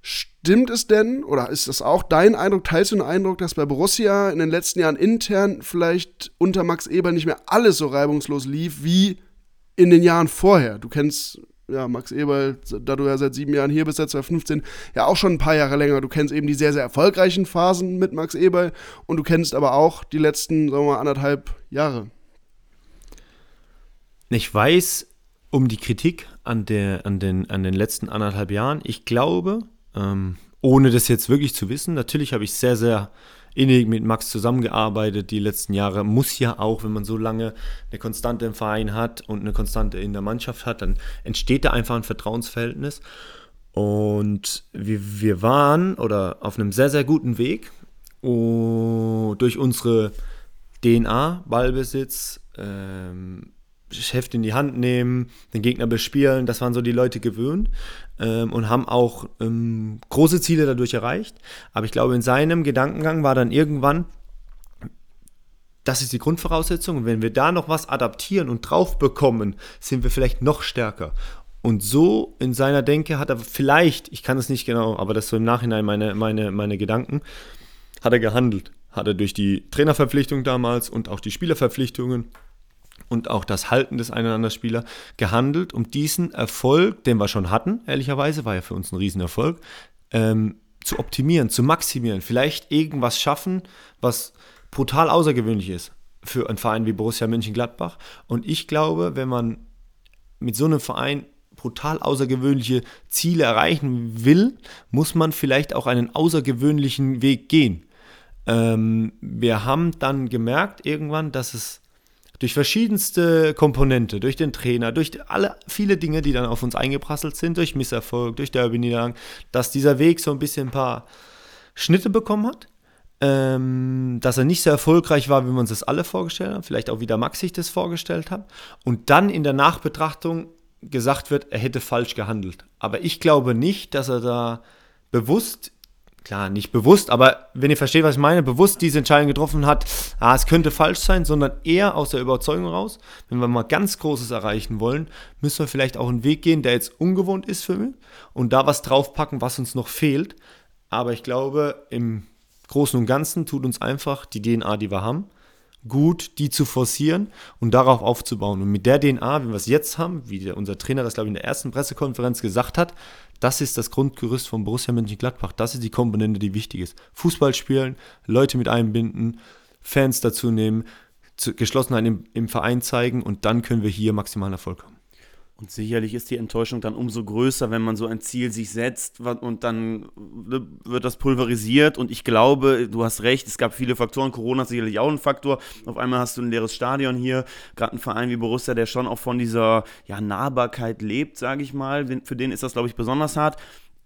Stimmt es denn, oder ist das auch dein Eindruck, teilst du den Eindruck, dass bei Borussia in den letzten Jahren intern vielleicht unter Max Eberl nicht mehr alles so reibungslos lief wie in den Jahren vorher? Du kennst ja, Max Eberl, da du ja seit sieben Jahren hier bist, seit 2015, ja auch schon ein paar Jahre länger. Du kennst eben die sehr, sehr erfolgreichen Phasen mit Max Eberl und du kennst aber auch die letzten, sagen wir mal, anderthalb Jahre. Ich weiß um die Kritik an, der, an, den, an den letzten anderthalb Jahren. Ich glaube, ähm, ohne das jetzt wirklich zu wissen, natürlich habe ich sehr, sehr innig mit Max zusammengearbeitet die letzten Jahre. Muss ja auch, wenn man so lange eine Konstante im Verein hat und eine Konstante in der Mannschaft hat, dann entsteht da einfach ein Vertrauensverhältnis. Und wir, wir waren oder auf einem sehr, sehr guten Weg und durch unsere DNA, Ballbesitz, ähm, Heft in die Hand nehmen, den Gegner bespielen, das waren so die Leute gewöhnt ähm, und haben auch ähm, große Ziele dadurch erreicht. Aber ich glaube, in seinem Gedankengang war dann irgendwann, das ist die Grundvoraussetzung und wenn wir da noch was adaptieren und drauf bekommen, sind wir vielleicht noch stärker. Und so in seiner Denke hat er vielleicht, ich kann es nicht genau, aber das so im Nachhinein meine, meine, meine Gedanken, hat er gehandelt. Hat er durch die Trainerverpflichtung damals und auch die Spielerverpflichtungen und auch das Halten des einen oder anderen Spielers gehandelt, um diesen Erfolg, den wir schon hatten, ehrlicherweise, war ja für uns ein Riesenerfolg, ähm, zu optimieren, zu maximieren. Vielleicht irgendwas schaffen, was brutal außergewöhnlich ist für einen Verein wie Borussia Mönchengladbach. Und ich glaube, wenn man mit so einem Verein brutal außergewöhnliche Ziele erreichen will, muss man vielleicht auch einen außergewöhnlichen Weg gehen. Ähm, wir haben dann gemerkt irgendwann, dass es durch verschiedenste Komponente, durch den Trainer, durch alle viele Dinge, die dann auf uns eingeprasselt sind, durch Misserfolg, durch Derby-Niederlagen, dass dieser Weg so ein bisschen ein paar Schnitte bekommen hat. Ähm, dass er nicht so erfolgreich war, wie wir uns das alle vorgestellt haben, vielleicht auch wie der Max sich das vorgestellt hat. Und dann in der Nachbetrachtung gesagt wird, er hätte falsch gehandelt. Aber ich glaube nicht, dass er da bewusst klar, nicht bewusst, aber wenn ihr versteht, was ich meine, bewusst diese Entscheidung getroffen hat, ah, es könnte falsch sein, sondern eher aus der Überzeugung raus, wenn wir mal ganz Großes erreichen wollen, müssen wir vielleicht auch einen Weg gehen, der jetzt ungewohnt ist für mich und da was draufpacken, was uns noch fehlt. Aber ich glaube, im Großen und Ganzen tut uns einfach die DNA, die wir haben, gut, die zu forcieren und darauf aufzubauen. Und mit der DNA, wie wir es jetzt haben, wie unser Trainer das, glaube ich, in der ersten Pressekonferenz gesagt hat, das ist das Grundgerüst von Borussia Mönchengladbach. Das ist die Komponente, die wichtig ist. Fußball spielen, Leute mit einbinden, Fans dazu nehmen, Geschlossenheit im, im Verein zeigen und dann können wir hier maximalen Erfolg haben. Und sicherlich ist die Enttäuschung dann umso größer, wenn man so ein Ziel sich setzt und dann ne, wird das pulverisiert. Und ich glaube, du hast recht, es gab viele Faktoren. Corona ist sicherlich auch ein Faktor. Auf einmal hast du ein leeres Stadion hier, gerade ein Verein wie Borussia, der schon auch von dieser ja, Nahbarkeit lebt, sage ich mal. Für den ist das, glaube ich, besonders hart.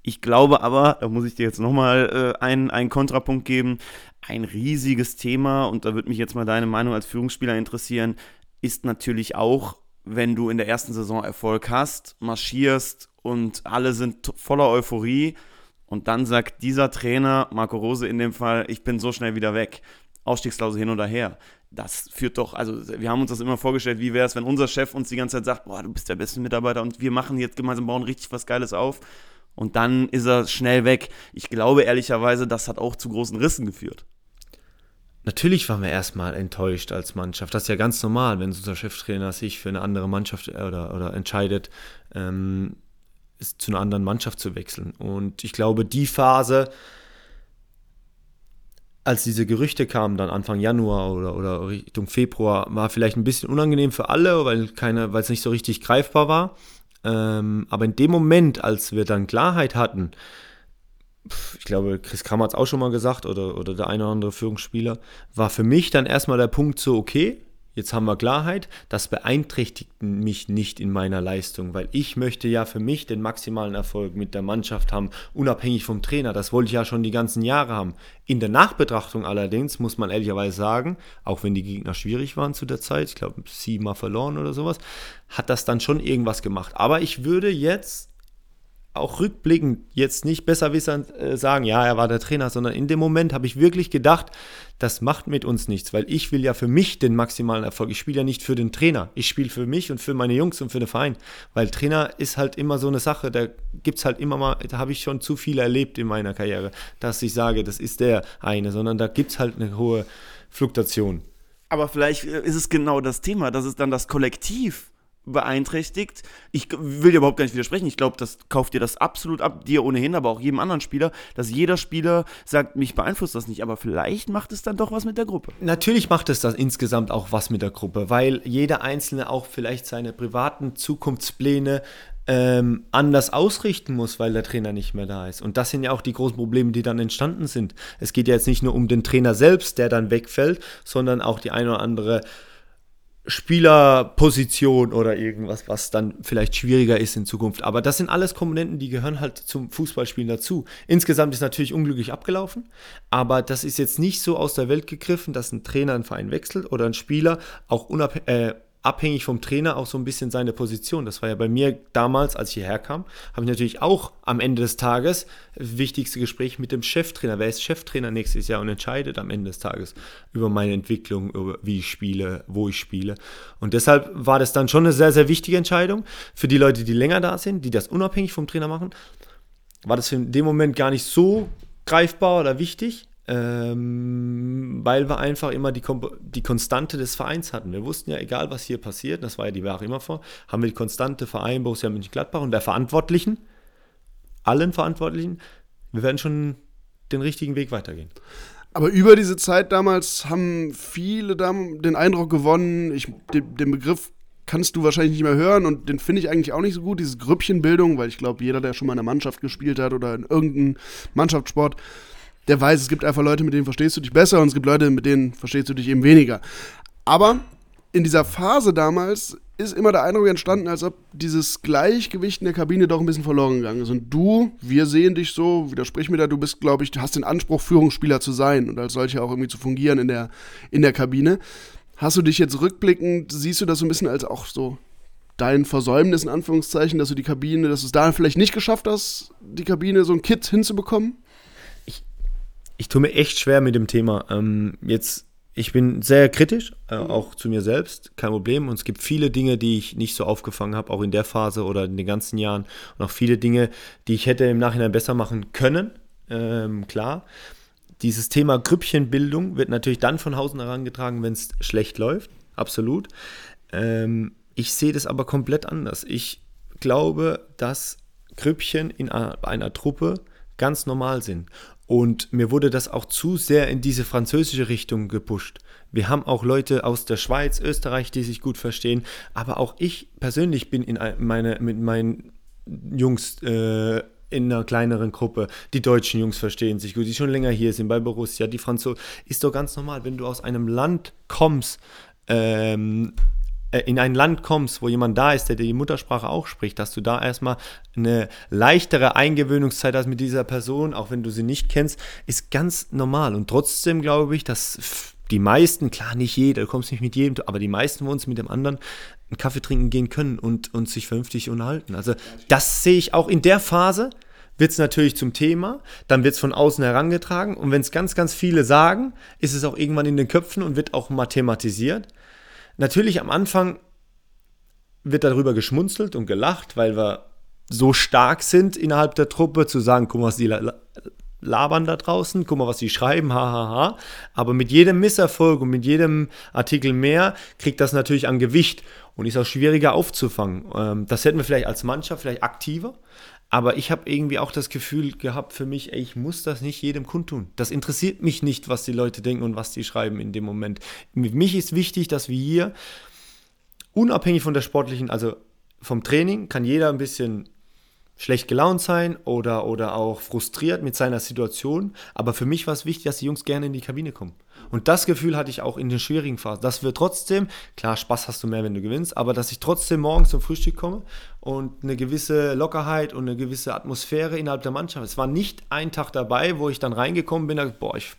Ich glaube aber, da muss ich dir jetzt nochmal äh, einen, einen Kontrapunkt geben, ein riesiges Thema, und da würde mich jetzt mal deine Meinung als Führungsspieler interessieren, ist natürlich auch wenn du in der ersten Saison Erfolg hast, marschierst und alle sind voller Euphorie und dann sagt dieser Trainer, Marco Rose in dem Fall, ich bin so schnell wieder weg. Ausstiegsklausel hin oder her. Das führt doch, also wir haben uns das immer vorgestellt, wie wäre es, wenn unser Chef uns die ganze Zeit sagt, boah, du bist der beste Mitarbeiter und wir machen jetzt gemeinsam, bauen richtig was Geiles auf und dann ist er schnell weg. Ich glaube ehrlicherweise, das hat auch zu großen Rissen geführt. Natürlich waren wir erstmal enttäuscht als Mannschaft. Das ist ja ganz normal, wenn unser Cheftrainer sich für eine andere Mannschaft äh, oder, oder entscheidet, ähm, zu einer anderen Mannschaft zu wechseln. Und ich glaube, die Phase, als diese Gerüchte kamen, dann Anfang Januar oder, oder Richtung Februar, war vielleicht ein bisschen unangenehm für alle, weil keine, weil es nicht so richtig greifbar war. Ähm, aber in dem Moment, als wir dann Klarheit hatten, ich glaube, Chris Kramer hat es auch schon mal gesagt oder, oder der eine oder andere Führungsspieler, war für mich dann erstmal der Punkt so, okay, jetzt haben wir Klarheit, das beeinträchtigt mich nicht in meiner Leistung, weil ich möchte ja für mich den maximalen Erfolg mit der Mannschaft haben, unabhängig vom Trainer. Das wollte ich ja schon die ganzen Jahre haben. In der Nachbetrachtung allerdings muss man ehrlicherweise sagen, auch wenn die Gegner schwierig waren zu der Zeit, ich glaube siebenmal verloren oder sowas, hat das dann schon irgendwas gemacht. Aber ich würde jetzt auch rückblickend jetzt nicht besserwissernd äh, sagen, ja, er war der Trainer, sondern in dem Moment habe ich wirklich gedacht, das macht mit uns nichts, weil ich will ja für mich den maximalen Erfolg. Ich spiele ja nicht für den Trainer. Ich spiele für mich und für meine Jungs und für den Verein. Weil Trainer ist halt immer so eine Sache, da gibt es halt immer mal, da habe ich schon zu viel erlebt in meiner Karriere, dass ich sage, das ist der eine, sondern da gibt es halt eine hohe Fluktuation. Aber vielleicht äh, ist es genau das Thema, dass es dann das Kollektiv beeinträchtigt. Ich will dir überhaupt gar nicht widersprechen. Ich glaube, das kauft dir das absolut ab, dir ohnehin, aber auch jedem anderen Spieler, dass jeder Spieler sagt, mich beeinflusst das nicht, aber vielleicht macht es dann doch was mit der Gruppe. Natürlich macht es das insgesamt auch was mit der Gruppe, weil jeder Einzelne auch vielleicht seine privaten Zukunftspläne ähm, anders ausrichten muss, weil der Trainer nicht mehr da ist. Und das sind ja auch die großen Probleme, die dann entstanden sind. Es geht ja jetzt nicht nur um den Trainer selbst, der dann wegfällt, sondern auch die eine oder andere Spielerposition oder irgendwas, was dann vielleicht schwieriger ist in Zukunft. Aber das sind alles Komponenten, die gehören halt zum Fußballspielen dazu. Insgesamt ist natürlich unglücklich abgelaufen, aber das ist jetzt nicht so aus der Welt gegriffen, dass ein Trainer einen Verein wechselt oder ein Spieler auch unabhängig, äh, abhängig vom Trainer auch so ein bisschen seine Position. Das war ja bei mir damals, als ich hierher kam, habe ich natürlich auch am Ende des Tages das wichtigste Gespräch mit dem Cheftrainer. Wer ist Cheftrainer nächstes Jahr und entscheidet am Ende des Tages über meine Entwicklung, über wie ich spiele, wo ich spiele. Und deshalb war das dann schon eine sehr, sehr wichtige Entscheidung für die Leute, die länger da sind, die das unabhängig vom Trainer machen. War das in dem Moment gar nicht so greifbar oder wichtig ähm, weil wir einfach immer die, die Konstante des Vereins hatten. Wir wussten ja, egal was hier passiert, das war ja die Jahre immer vor, haben wir die konstante Verein Borussia Mönchengladbach und der Verantwortlichen, allen Verantwortlichen, wir werden schon den richtigen Weg weitergehen. Aber über diese Zeit damals haben viele den Eindruck gewonnen, ich, den, den Begriff kannst du wahrscheinlich nicht mehr hören und den finde ich eigentlich auch nicht so gut, diese Grüppchenbildung, weil ich glaube, jeder, der schon mal in einer Mannschaft gespielt hat oder in irgendeinem Mannschaftssport, der weiß, es gibt einfach Leute, mit denen verstehst du dich besser und es gibt Leute, mit denen verstehst du dich eben weniger. Aber in dieser Phase damals ist immer der Eindruck entstanden, als ob dieses Gleichgewicht in der Kabine doch ein bisschen verloren gegangen ist. Und du, wir sehen dich so, widersprich mir da, du bist, glaube ich, du hast den Anspruch, Führungsspieler zu sein und als solcher auch irgendwie zu fungieren in der, in der Kabine. Hast du dich jetzt rückblickend, siehst du das so ein bisschen als auch so dein Versäumnis in Anführungszeichen, dass du die Kabine, dass du es da vielleicht nicht geschafft hast, die Kabine so ein Kit hinzubekommen? Ich, tue mir echt schwer mit dem Thema. Ähm, jetzt, ich bin sehr kritisch, äh, auch zu mir selbst, kein Problem. Und es gibt viele Dinge, die ich nicht so aufgefangen habe, auch in der Phase oder in den ganzen Jahren. Und auch viele Dinge, die ich hätte im Nachhinein besser machen können. Ähm, klar. Dieses Thema Grüppchenbildung wird natürlich dann von außen herangetragen, wenn es schlecht läuft. Absolut. Ähm, ich sehe das aber komplett anders. Ich glaube, dass Grüppchen in einer, einer Truppe ganz normal sind. Und mir wurde das auch zu sehr in diese französische Richtung gepusht. Wir haben auch Leute aus der Schweiz, Österreich, die sich gut verstehen. Aber auch ich persönlich bin in meine, mit meinen Jungs äh, in einer kleineren Gruppe. Die deutschen Jungs verstehen sich gut, die schon länger hier sind bei Borussia. Die Franzosen. Ist doch ganz normal, wenn du aus einem Land kommst, ähm, äh, in ein Land kommst, wo jemand da ist, der die Muttersprache auch spricht, dass du da erstmal eine leichtere Eingewöhnungszeit hast mit dieser Person, auch wenn du sie nicht kennst, ist ganz normal. Und trotzdem glaube ich, dass die meisten, klar nicht jeder, du kommst nicht mit jedem, aber die meisten von uns mit dem anderen einen Kaffee trinken gehen können und, und sich vernünftig unterhalten. Also das sehe ich auch in der Phase, wird es natürlich zum Thema, dann wird es von außen herangetragen und wenn es ganz, ganz viele sagen, ist es auch irgendwann in den Köpfen und wird auch mathematisiert. Natürlich am Anfang wird darüber geschmunzelt und gelacht, weil wir so stark sind innerhalb der Truppe, zu sagen, guck mal, was die labern da draußen, guck mal, was die schreiben, hahaha. Ha, ha. Aber mit jedem Misserfolg und mit jedem Artikel mehr kriegt das natürlich an Gewicht und ist auch schwieriger aufzufangen. Ähm, das hätten wir vielleicht als Mannschaft vielleicht aktiver, aber ich habe irgendwie auch das Gefühl gehabt für mich, ey, ich muss das nicht jedem kundtun. Das interessiert mich nicht, was die Leute denken und was die schreiben in dem Moment. Für mich ist wichtig, dass wir hier, unabhängig von der sportlichen, also vom Training, kann jeder ein bisschen schlecht gelaunt sein oder, oder auch frustriert mit seiner Situation. Aber für mich war es wichtig, dass die Jungs gerne in die Kabine kommen. Und das Gefühl hatte ich auch in den schwierigen Phasen, dass wir trotzdem, klar, Spaß hast du mehr, wenn du gewinnst, aber dass ich trotzdem morgens zum Frühstück komme und eine gewisse Lockerheit und eine gewisse Atmosphäre innerhalb der Mannschaft. Es war nicht ein Tag dabei, wo ich dann reingekommen bin und dachte, boah, ich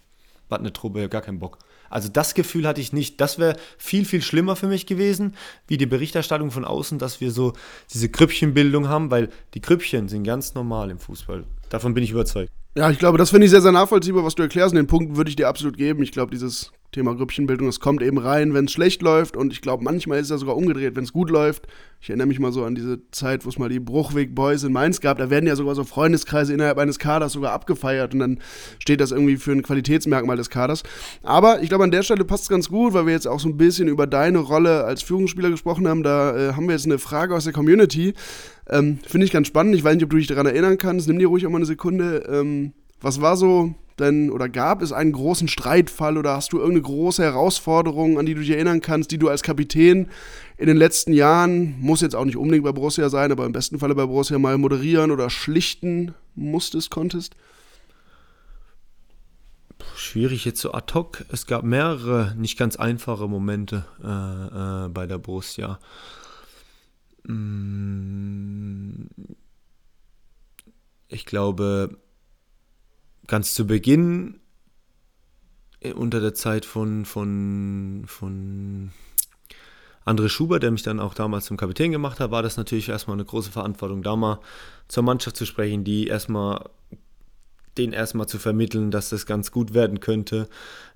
hatte eine Truppe, gar keinen Bock. Also das Gefühl hatte ich nicht. Das wäre viel, viel schlimmer für mich gewesen, wie die Berichterstattung von außen, dass wir so diese Grüppchenbildung haben, weil die Grüppchen sind ganz normal im Fußball. Davon bin ich überzeugt. Ja, ich glaube, das finde ich sehr, sehr nachvollziehbar, was du erklärst. Und den Punkt würde ich dir absolut geben. Ich glaube, dieses Thema Grüppchenbildung, das kommt eben rein, wenn es schlecht läuft. Und ich glaube, manchmal ist es ja sogar umgedreht, wenn es gut läuft. Ich erinnere mich mal so an diese Zeit, wo es mal die Bruchweg-Boys in Mainz gab. Da werden ja sogar so Freundeskreise innerhalb eines Kaders sogar abgefeiert. Und dann steht das irgendwie für ein Qualitätsmerkmal des Kaders. Aber ich glaube, an der Stelle passt es ganz gut, weil wir jetzt auch so ein bisschen über deine Rolle als Führungsspieler gesprochen haben. Da äh, haben wir jetzt eine Frage aus der Community. Ähm, Finde ich ganz spannend. Ich weiß nicht, ob du dich daran erinnern kannst. Nimm dir ruhig auch mal eine Sekunde. Ähm, was war so denn, oder gab es einen großen Streitfall oder hast du irgendeine große Herausforderung, an die du dich erinnern kannst, die du als Kapitän in den letzten Jahren, muss jetzt auch nicht unbedingt bei Borussia sein, aber im besten Falle bei Borussia mal moderieren oder schlichten musstest, konntest? Schwierig jetzt so ad hoc. Es gab mehrere nicht ganz einfache Momente äh, äh, bei der Borussia. Mm. Ich glaube, ganz zu Beginn äh, unter der Zeit von, von, von André Schubert, der mich dann auch damals zum Kapitän gemacht hat, war das natürlich erstmal eine große Verantwortung, da mal zur Mannschaft zu sprechen, die erstmal den erstmal zu vermitteln, dass das ganz gut werden könnte.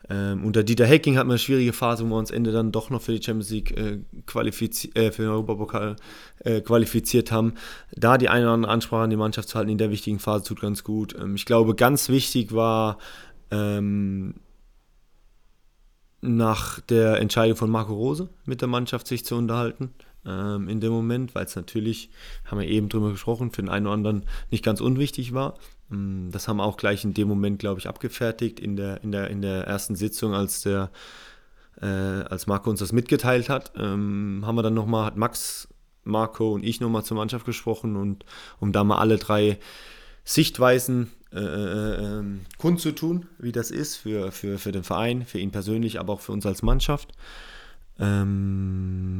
Ähm, unter Dieter Hecking hat man eine schwierige Phase, wo wir uns Ende dann doch noch für die Champions League äh, qualifiziert, äh, für den Europapokal äh, qualifiziert haben. Da die eine oder andere Ansprache an die Mannschaft zu halten in der wichtigen Phase tut ganz gut. Ähm, ich glaube, ganz wichtig war ähm, nach der Entscheidung von Marco Rose mit der Mannschaft sich zu unterhalten ähm, in dem Moment, weil es natürlich, haben wir eben drüber gesprochen, für den einen oder anderen nicht ganz unwichtig war. Mm, das haben wir auch gleich in dem Moment, glaube ich, abgefertigt in der, in der, in der ersten Sitzung, als der äh, als Marco uns das mitgeteilt hat, ähm, haben wir dann nochmal, hat Max, Marco und ich nochmal zur Mannschaft gesprochen und um da mal alle drei Sichtweisen äh, äh, ähm, kundzutun, wie das ist für, für, für den Verein, für ihn persönlich, aber auch für uns als Mannschaft. Ähm,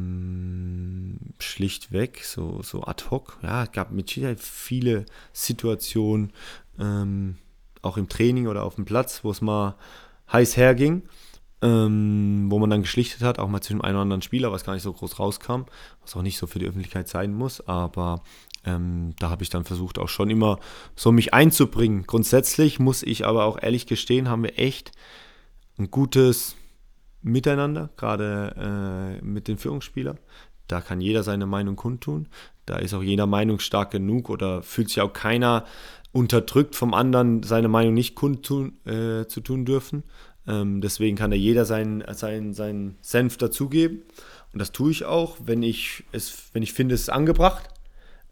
schlichtweg, so, so ad hoc. Ja, es gab mit Sicherheit viele Situationen, ähm, auch im Training oder auf dem Platz, wo es mal heiß herging, ähm, wo man dann geschlichtet hat, auch mal zwischen einem oder anderen Spieler, was gar nicht so groß rauskam, was auch nicht so für die Öffentlichkeit sein muss, aber ähm, da habe ich dann versucht auch schon immer so mich einzubringen. Grundsätzlich muss ich aber auch ehrlich gestehen, haben wir echt ein gutes Miteinander, gerade äh, mit den Führungsspielern. Da kann jeder seine Meinung kundtun. Da ist auch jeder Meinung stark genug oder fühlt sich auch keiner unterdrückt vom anderen, seine Meinung nicht kundtun äh, zu tun dürfen. Ähm, deswegen kann da jeder seinen, seinen, seinen Senf dazugeben. Und das tue ich auch, wenn ich, es, wenn ich finde, es ist angebracht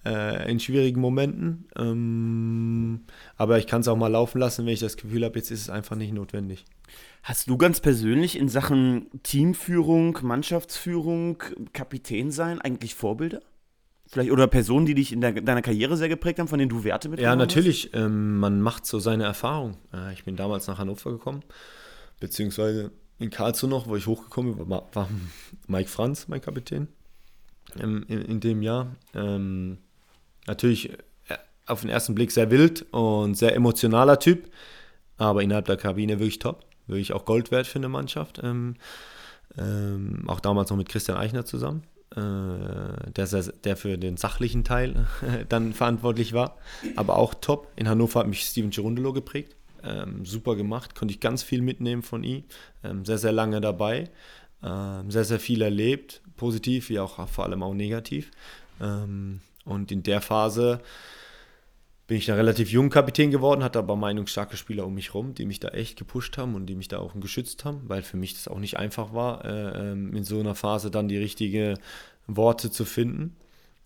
äh, in schwierigen Momenten. Ähm, aber ich kann es auch mal laufen lassen, wenn ich das Gefühl habe, jetzt ist es einfach nicht notwendig. Hast du ganz persönlich in Sachen Teamführung, Mannschaftsführung, Kapitän sein eigentlich Vorbilder? Vielleicht oder Personen, die dich in der, deiner Karriere sehr geprägt haben, von denen du Werte mitgenommen Ja, natürlich. Ähm, man macht so seine Erfahrung. Äh, ich bin damals nach Hannover gekommen, beziehungsweise in Karlsruhe noch, wo ich hochgekommen bin, war, war Mike Franz mein Kapitän ähm, in, in, dem Jahr. Ähm, natürlich äh, auf den ersten Blick sehr wild und sehr emotionaler Typ, aber innerhalb der Kabine wirklich top. Wirklich auch Gold wert für eine Mannschaft. Ähm, ähm, auch damals noch mit Christian Eichner zusammen der, der für den sachlichen Teil dann verantwortlich war. Aber auch top. In Hannover hat mich Steven Girondolo geprägt. Ähm, super gemacht, konnte ich ganz viel mitnehmen von ihm. Ähm, sehr, sehr lange dabei. Ähm, sehr, sehr viel erlebt, positiv wie auch vor allem auch negativ. Ähm, und in der Phase bin ich dann relativ jung Kapitän geworden, hatte aber meinungsstarke Spieler um mich rum, die mich da echt gepusht haben und die mich da auch geschützt haben, weil für mich das auch nicht einfach war, äh, ähm, in so einer Phase dann die richtigen Worte zu finden.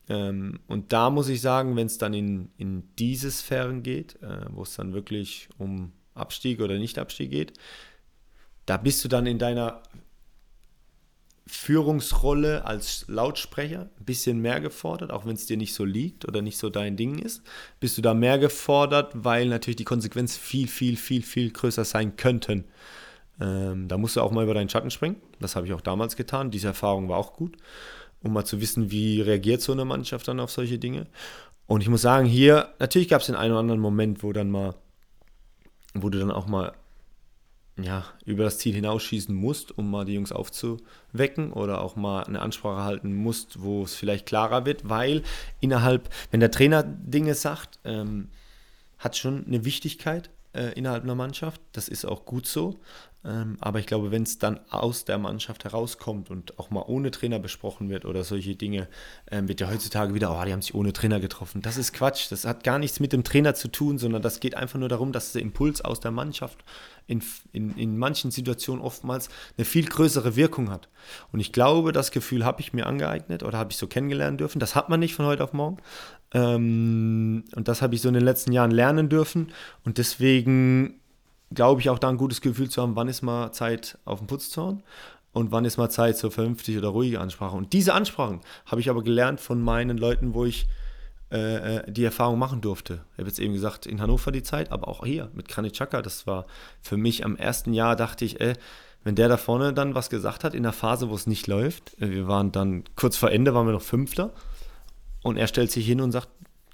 Ähm, und da muss ich sagen, wenn es dann in, in diese Sphären geht, äh, wo es dann wirklich um Abstieg oder Nicht-Abstieg geht, da bist du dann in deiner Führungsrolle als Lautsprecher ein bisschen mehr gefordert, auch wenn es dir nicht so liegt oder nicht so dein Ding ist, bist du da mehr gefordert, weil natürlich die Konsequenzen viel, viel, viel, viel größer sein könnten. Ähm, da musst du auch mal über deinen Schatten springen. Das habe ich auch damals getan. Diese Erfahrung war auch gut, um mal zu wissen, wie reagiert so eine Mannschaft dann auf solche Dinge. Und ich muss sagen, hier, natürlich gab es den einen oder anderen Moment, wo dann mal, wo du dann auch mal ja, über das Ziel hinausschießen musst, um mal die Jungs aufzuwecken oder auch mal eine Ansprache halten musst, wo es vielleicht klarer wird, weil innerhalb, wenn der Trainer Dinge sagt, ähm, hat schon eine Wichtigkeit äh, innerhalb einer Mannschaft. Das ist auch gut so. Ähm, aber ich glaube, wenn es dann aus der Mannschaft herauskommt und auch mal ohne Trainer besprochen wird oder solche Dinge, ähm, wird ja heutzutage wieder, oh, die haben sich ohne Trainer getroffen. Das ist Quatsch. Das hat gar nichts mit dem Trainer zu tun, sondern das geht einfach nur darum, dass der Impuls aus der Mannschaft in, in, in manchen Situationen oftmals eine viel größere Wirkung hat. Und ich glaube, das Gefühl habe ich mir angeeignet oder habe ich so kennengelernt dürfen. Das hat man nicht von heute auf morgen. Ähm, und das habe ich so in den letzten Jahren lernen dürfen. Und deswegen glaube ich auch da ein gutes Gefühl zu haben, wann ist mal Zeit auf dem Putzzaun und wann ist mal Zeit zur vernünftigen oder ruhigen Ansprache. Und diese Ansprachen habe ich aber gelernt von meinen Leuten, wo ich äh, äh, die Erfahrung machen durfte. Ich habe jetzt eben gesagt, in Hannover die Zeit, aber auch hier mit Kranitschaka, das war für mich am ersten Jahr, dachte ich, ey, wenn der da vorne dann was gesagt hat in der Phase, wo es nicht läuft, äh, wir waren dann kurz vor Ende, waren wir noch Fünfter und er stellt sich hin und sagt,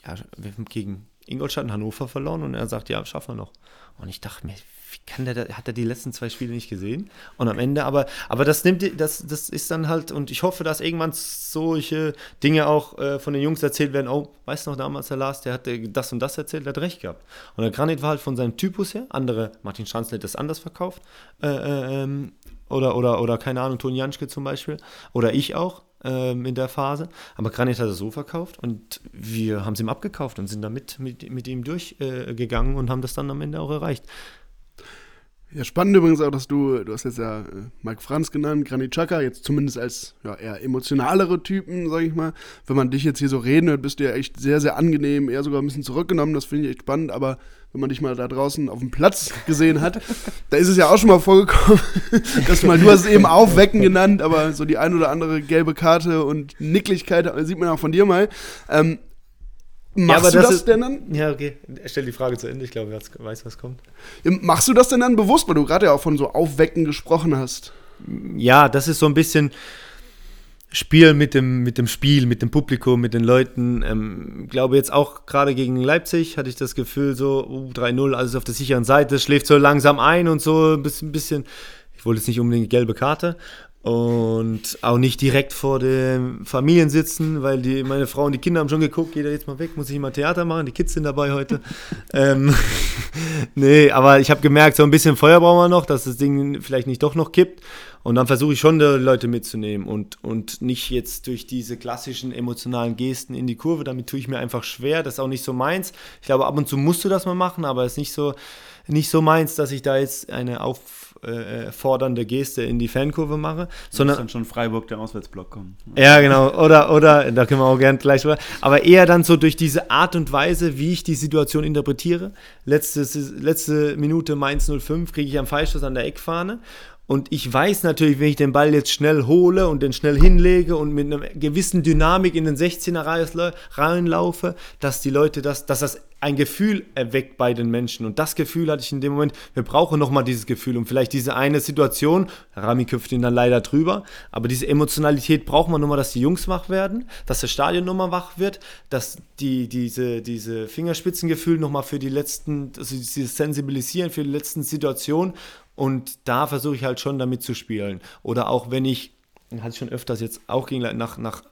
ja, wir gegen Ingolstadt und Hannover verloren und er sagt, ja, schaffen wir noch. Und ich dachte mir, wie kann der, hat er die letzten zwei Spiele nicht gesehen? Und am Ende, aber, aber das nimmt, das, das ist dann halt, und ich hoffe, dass irgendwann solche Dinge auch äh, von den Jungs erzählt werden, oh, weißt du noch damals, der Lars, der hat das und das erzählt, der hat recht gehabt. Und der Granit war halt von seinem Typus her, andere, Martin Schanzle hat das anders verkauft, äh, äh, ähm, oder, oder, oder keine Ahnung, Toni Janschke zum Beispiel, oder ich auch, ähm, in der Phase. Aber Granit hat es so verkauft und wir haben es ihm abgekauft und sind damit mit, mit ihm durchgegangen äh, und haben das dann am Ende auch erreicht. Ja, spannend übrigens auch, dass du, du hast jetzt ja äh, Mike Franz genannt, Granit Xhaka, jetzt zumindest als ja, eher emotionalere Typen, sag ich mal. Wenn man dich jetzt hier so reden hört, bist du ja echt sehr, sehr angenehm, eher sogar ein bisschen zurückgenommen, das finde ich echt spannend, aber wenn man dich mal da draußen auf dem Platz gesehen hat, da ist es ja auch schon mal vorgekommen, dass mal, du hast es eben Aufwecken genannt, aber so die ein oder andere gelbe Karte und Nicklichkeit sieht man auch von dir mal. Ähm, Machst ja, du das, das denn dann? Ja, okay. Stell die Frage zu Ende. Ich glaube, ich weiß, was kommt. Machst du das denn dann bewusst, weil du gerade ja auch von so Aufwecken gesprochen hast? Ja, das ist so ein bisschen Spiel mit dem, mit dem Spiel, mit dem Publikum, mit den Leuten. Ähm, glaube jetzt auch gerade gegen Leipzig hatte ich das Gefühl, so uh, 3-0, alles auf der sicheren Seite, schläft so langsam ein und so ein bisschen, bisschen Ich wollte jetzt nicht unbedingt gelbe Karte und auch nicht direkt vor den Familien sitzen, weil die, meine Frau und die Kinder haben schon geguckt, geht er jetzt mal weg, muss ich mal Theater machen, die Kids sind dabei heute. ähm, nee, aber ich habe gemerkt, so ein bisschen Feuer brauchen wir noch, dass das Ding vielleicht nicht doch noch kippt. Und dann versuche ich schon, die Leute mitzunehmen und, und nicht jetzt durch diese klassischen emotionalen Gesten in die Kurve. Damit tue ich mir einfach schwer. Das ist auch nicht so meins. Ich glaube, ab und zu musst du das mal machen, aber es ist nicht so, nicht so meins, dass ich da jetzt eine auffordernde Geste in die Fankurve mache. Sondern dann schon Freiburg der Auswärtsblock kommen. ja, genau. Oder, oder, da können wir auch gern gleich drüber. Aber eher dann so durch diese Art und Weise, wie ich die Situation interpretiere. Letzte, letzte Minute Mainz 05 kriege ich am Freistoß an der Eckfahne. Und ich weiß natürlich, wenn ich den Ball jetzt schnell hole und den schnell hinlege und mit einer gewissen Dynamik in den 16er reinlaufe, dass die Leute das, dass das ein Gefühl erweckt bei den Menschen. Und das Gefühl hatte ich in dem Moment, wir brauchen nochmal dieses Gefühl und vielleicht diese eine Situation, Rami köpft ihn dann leider drüber, aber diese Emotionalität braucht man nochmal, dass die Jungs wach werden, dass das Stadion nochmal wach wird, dass die, diese, diese Fingerspitzengefühl nochmal für die letzten, also dieses Sensibilisieren für die letzten Situationen und da versuche ich halt schon damit zu spielen. Oder auch wenn ich, hatte ich schon öfters jetzt auch ging nach, nach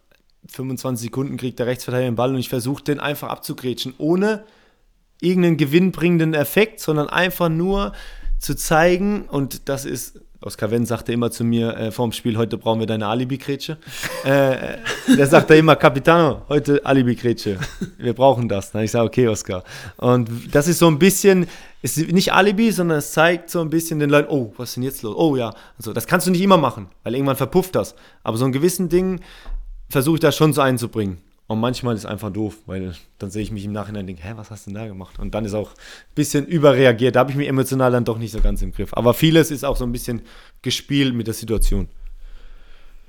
25 Sekunden kriegt der Rechtsverteidiger den Ball und ich versuche den einfach abzugrätschen, ohne irgendeinen gewinnbringenden Effekt, sondern einfach nur zu zeigen, und das ist, Oskar Wendt sagte immer zu mir äh, vorm Spiel, heute brauchen wir deine Alibi-Grätsche. äh, der sagt da immer, Capitano, heute Alibi-Grätsche. Wir brauchen das. Dann ich sage, okay, Oskar. Und das ist so ein bisschen, ist nicht Alibi, sondern es zeigt so ein bisschen den Leuten, oh, was ist denn jetzt los? Oh ja. Also, das kannst du nicht immer machen, weil irgendwann verpufft das. Aber so ein gewissen Ding versuche ich da schon so einzubringen. Und manchmal ist es einfach doof, weil dann sehe ich mich im Nachhinein und denke, hä, was hast du denn da gemacht? Und dann ist auch ein bisschen überreagiert. Da habe ich mich emotional dann doch nicht so ganz im Griff. Aber vieles ist auch so ein bisschen gespielt mit der Situation.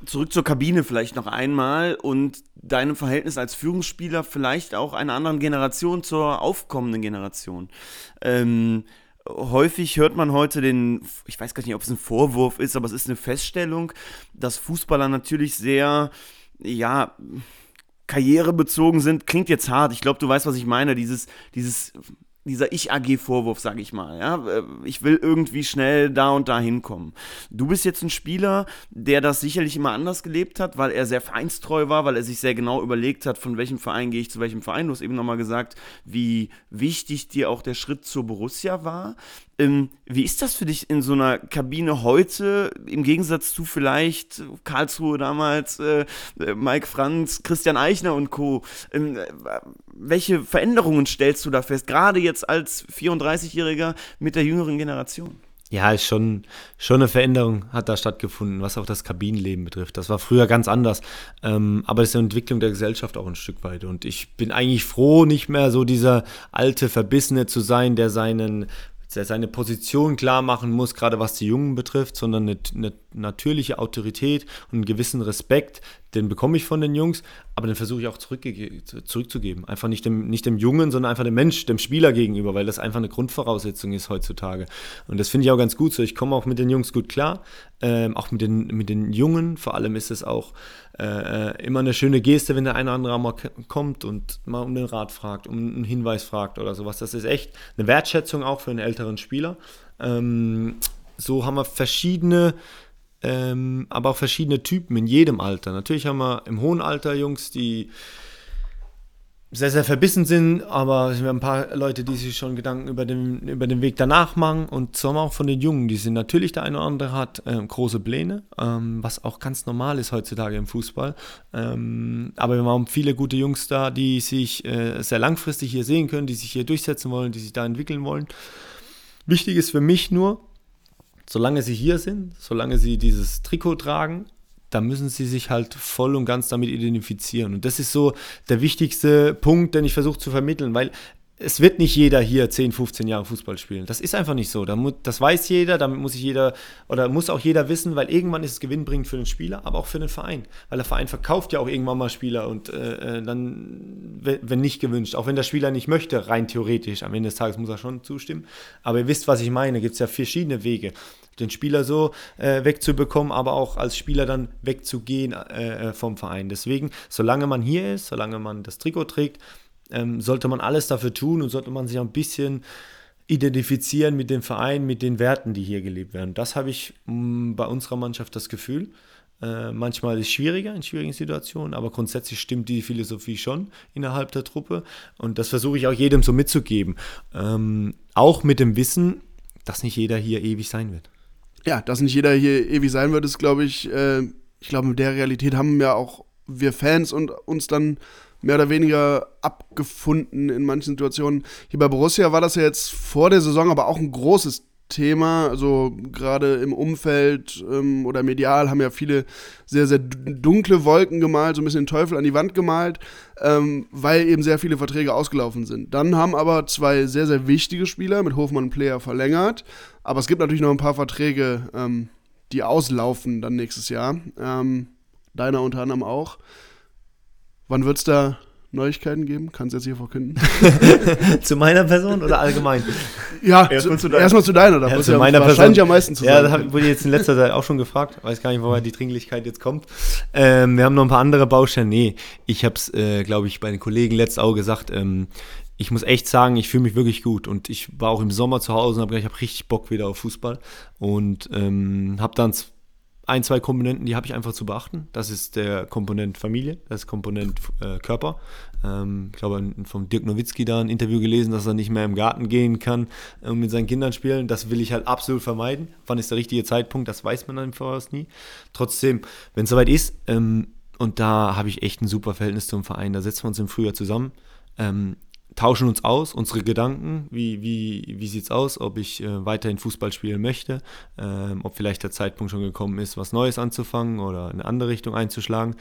Zurück zur Kabine vielleicht noch einmal und deinem Verhältnis als Führungsspieler vielleicht auch einer anderen Generation zur aufkommenden Generation. Ähm, häufig hört man heute den, ich weiß gar nicht, ob es ein Vorwurf ist, aber es ist eine Feststellung, dass Fußballer natürlich sehr, ja, karrierebezogen sind, klingt jetzt hart. Ich glaube, du weißt, was ich meine. Dieses, dieses, dieser Ich-AG-Vorwurf, sage ich mal. Ja? Ich will irgendwie schnell da und da hinkommen. Du bist jetzt ein Spieler, der das sicherlich immer anders gelebt hat, weil er sehr vereinstreu war, weil er sich sehr genau überlegt hat, von welchem Verein gehe ich zu welchem Verein. Du hast eben nochmal gesagt, wie wichtig dir auch der Schritt zur Borussia war. Ähm, wie ist das für dich in so einer Kabine heute, im Gegensatz zu vielleicht Karlsruhe damals, äh, äh Mike Franz, Christian Eichner und Co.? Ähm, äh, welche Veränderungen stellst du da fest, gerade jetzt als 34-Jähriger mit der jüngeren Generation? Ja, ist schon, schon eine Veränderung hat da stattgefunden, was auch das Kabinenleben betrifft. Das war früher ganz anders. Ähm, aber es ist eine Entwicklung der Gesellschaft auch ein Stück weit. Und ich bin eigentlich froh, nicht mehr so dieser alte Verbissene zu sein, der seinen der seine Position klar machen muss, gerade was die Jungen betrifft, sondern eine, eine, natürliche Autorität und einen gewissen Respekt, den bekomme ich von den Jungs, aber den versuche ich auch zurückzugeben. Einfach nicht dem, nicht dem Jungen, sondern einfach dem Mensch, dem Spieler gegenüber, weil das einfach eine Grundvoraussetzung ist heutzutage. Und das finde ich auch ganz gut so. Ich komme auch mit den Jungs gut klar, ähm, auch mit den, mit den Jungen. Vor allem ist es auch äh, immer eine schöne Geste, wenn der eine oder andere mal kommt und mal um den Rat fragt, um einen Hinweis fragt oder sowas. Das ist echt eine Wertschätzung auch für einen älteren Spieler. Ähm, so haben wir verschiedene, ähm, aber auch verschiedene Typen in jedem Alter. Natürlich haben wir im hohen Alter Jungs, die sehr, sehr verbissen sind, aber wir haben ein paar Leute, die sich schon Gedanken über den, über den Weg danach machen und wir auch von den Jungen, die sind natürlich der eine oder andere hat ähm, große Pläne, ähm, was auch ganz normal ist heutzutage im Fußball. Ähm, aber wir haben viele gute Jungs da, die sich äh, sehr langfristig hier sehen können, die sich hier durchsetzen wollen, die sich da entwickeln wollen. Wichtig ist für mich nur, solange sie hier sind, solange sie dieses Trikot tragen, da müssen sie sich halt voll und ganz damit identifizieren. Und das ist so der wichtigste Punkt, den ich versuche zu vermitteln, weil es wird nicht jeder hier 10, 15 Jahre Fußball spielen. Das ist einfach nicht so. Das weiß jeder, damit muss sich jeder oder muss auch jeder wissen, weil irgendwann ist es gewinnbringend für den Spieler, aber auch für den Verein. Weil der Verein verkauft ja auch irgendwann mal Spieler und äh, äh dann, wenn nicht gewünscht, auch wenn der Spieler nicht möchte, rein theoretisch, am Ende des Tages muss er schon zustimmen. Aber ihr wisst, was ich meine, gibt es ja verschiedene Wege den Spieler so äh, wegzubekommen, aber auch als Spieler dann wegzugehen äh, äh, vom Verein. Deswegen, solange man hier ist, solange man das Trikot trägt, ähm, sollte man alles dafür tun und sollte man sich ein bisschen identifizieren mit dem Verein, mit den Werten, die hier gelebt werden. Das habe ich mh, bei unserer Mannschaft das Gefühl. Äh, manchmal ist es schwieriger in schwierigen Situationen, aber grundsätzlich stimmt die Philosophie schon innerhalb der Truppe. Und das versuche ich auch jedem so mitzugeben. Ähm, auch mit dem Wissen, dass nicht jeder hier ewig sein wird. Ja, dass nicht jeder hier ewig sein wird, ist, glaube ich, äh, ich glaube, mit der Realität haben ja auch wir Fans und uns dann mehr oder weniger abgefunden in manchen Situationen. Hier bei Borussia war das ja jetzt vor der Saison aber auch ein großes Thema. Also gerade im Umfeld ähm, oder medial haben ja viele sehr, sehr dunkle Wolken gemalt, so ein bisschen den Teufel an die Wand gemalt, ähm, weil eben sehr viele Verträge ausgelaufen sind. Dann haben aber zwei sehr, sehr wichtige Spieler mit Hofmann und Player verlängert. Aber es gibt natürlich noch ein paar Verträge, ähm, die auslaufen dann nächstes Jahr. Ähm, deiner unter anderem auch. Wann wird es da Neuigkeiten geben? Kannst du jetzt hier verkünden? zu meiner Person oder allgemein? Ja, erstmal zu, erst zu, deiner. Da ja, zu ja meiner wahrscheinlich Person. am meisten zu Ja, da wurde jetzt in letzter Zeit auch schon gefragt. Weiß gar nicht, woher die Dringlichkeit jetzt kommt. Ähm, wir haben noch ein paar andere Baustellen. Nee, ich habe es, äh, glaube ich, bei den Kollegen letztes auch gesagt. Ähm, ich muss echt sagen, ich fühle mich wirklich gut und ich war auch im Sommer zu Hause und habe gesagt, ich habe richtig Bock wieder auf Fußball und ähm, habe dann ein, zwei Komponenten, die habe ich einfach zu beachten. Das ist der Komponent Familie, das ist Komponent äh, Körper. Ähm, ich glaube, vom Dirk Nowitzki da ein Interview gelesen, dass er nicht mehr im Garten gehen kann und mit seinen Kindern spielen. Das will ich halt absolut vermeiden. Wann ist der richtige Zeitpunkt? Das weiß man dann voraus nie. Trotzdem, wenn es soweit ist, ähm, und da habe ich echt ein super Verhältnis zum Verein, da setzen wir uns im Frühjahr zusammen. Ähm, tauschen uns aus, unsere Gedanken, wie, wie, wie sieht es aus, ob ich äh, weiterhin Fußball spielen möchte, ähm, ob vielleicht der Zeitpunkt schon gekommen ist, was Neues anzufangen oder eine andere Richtung einzuschlagen.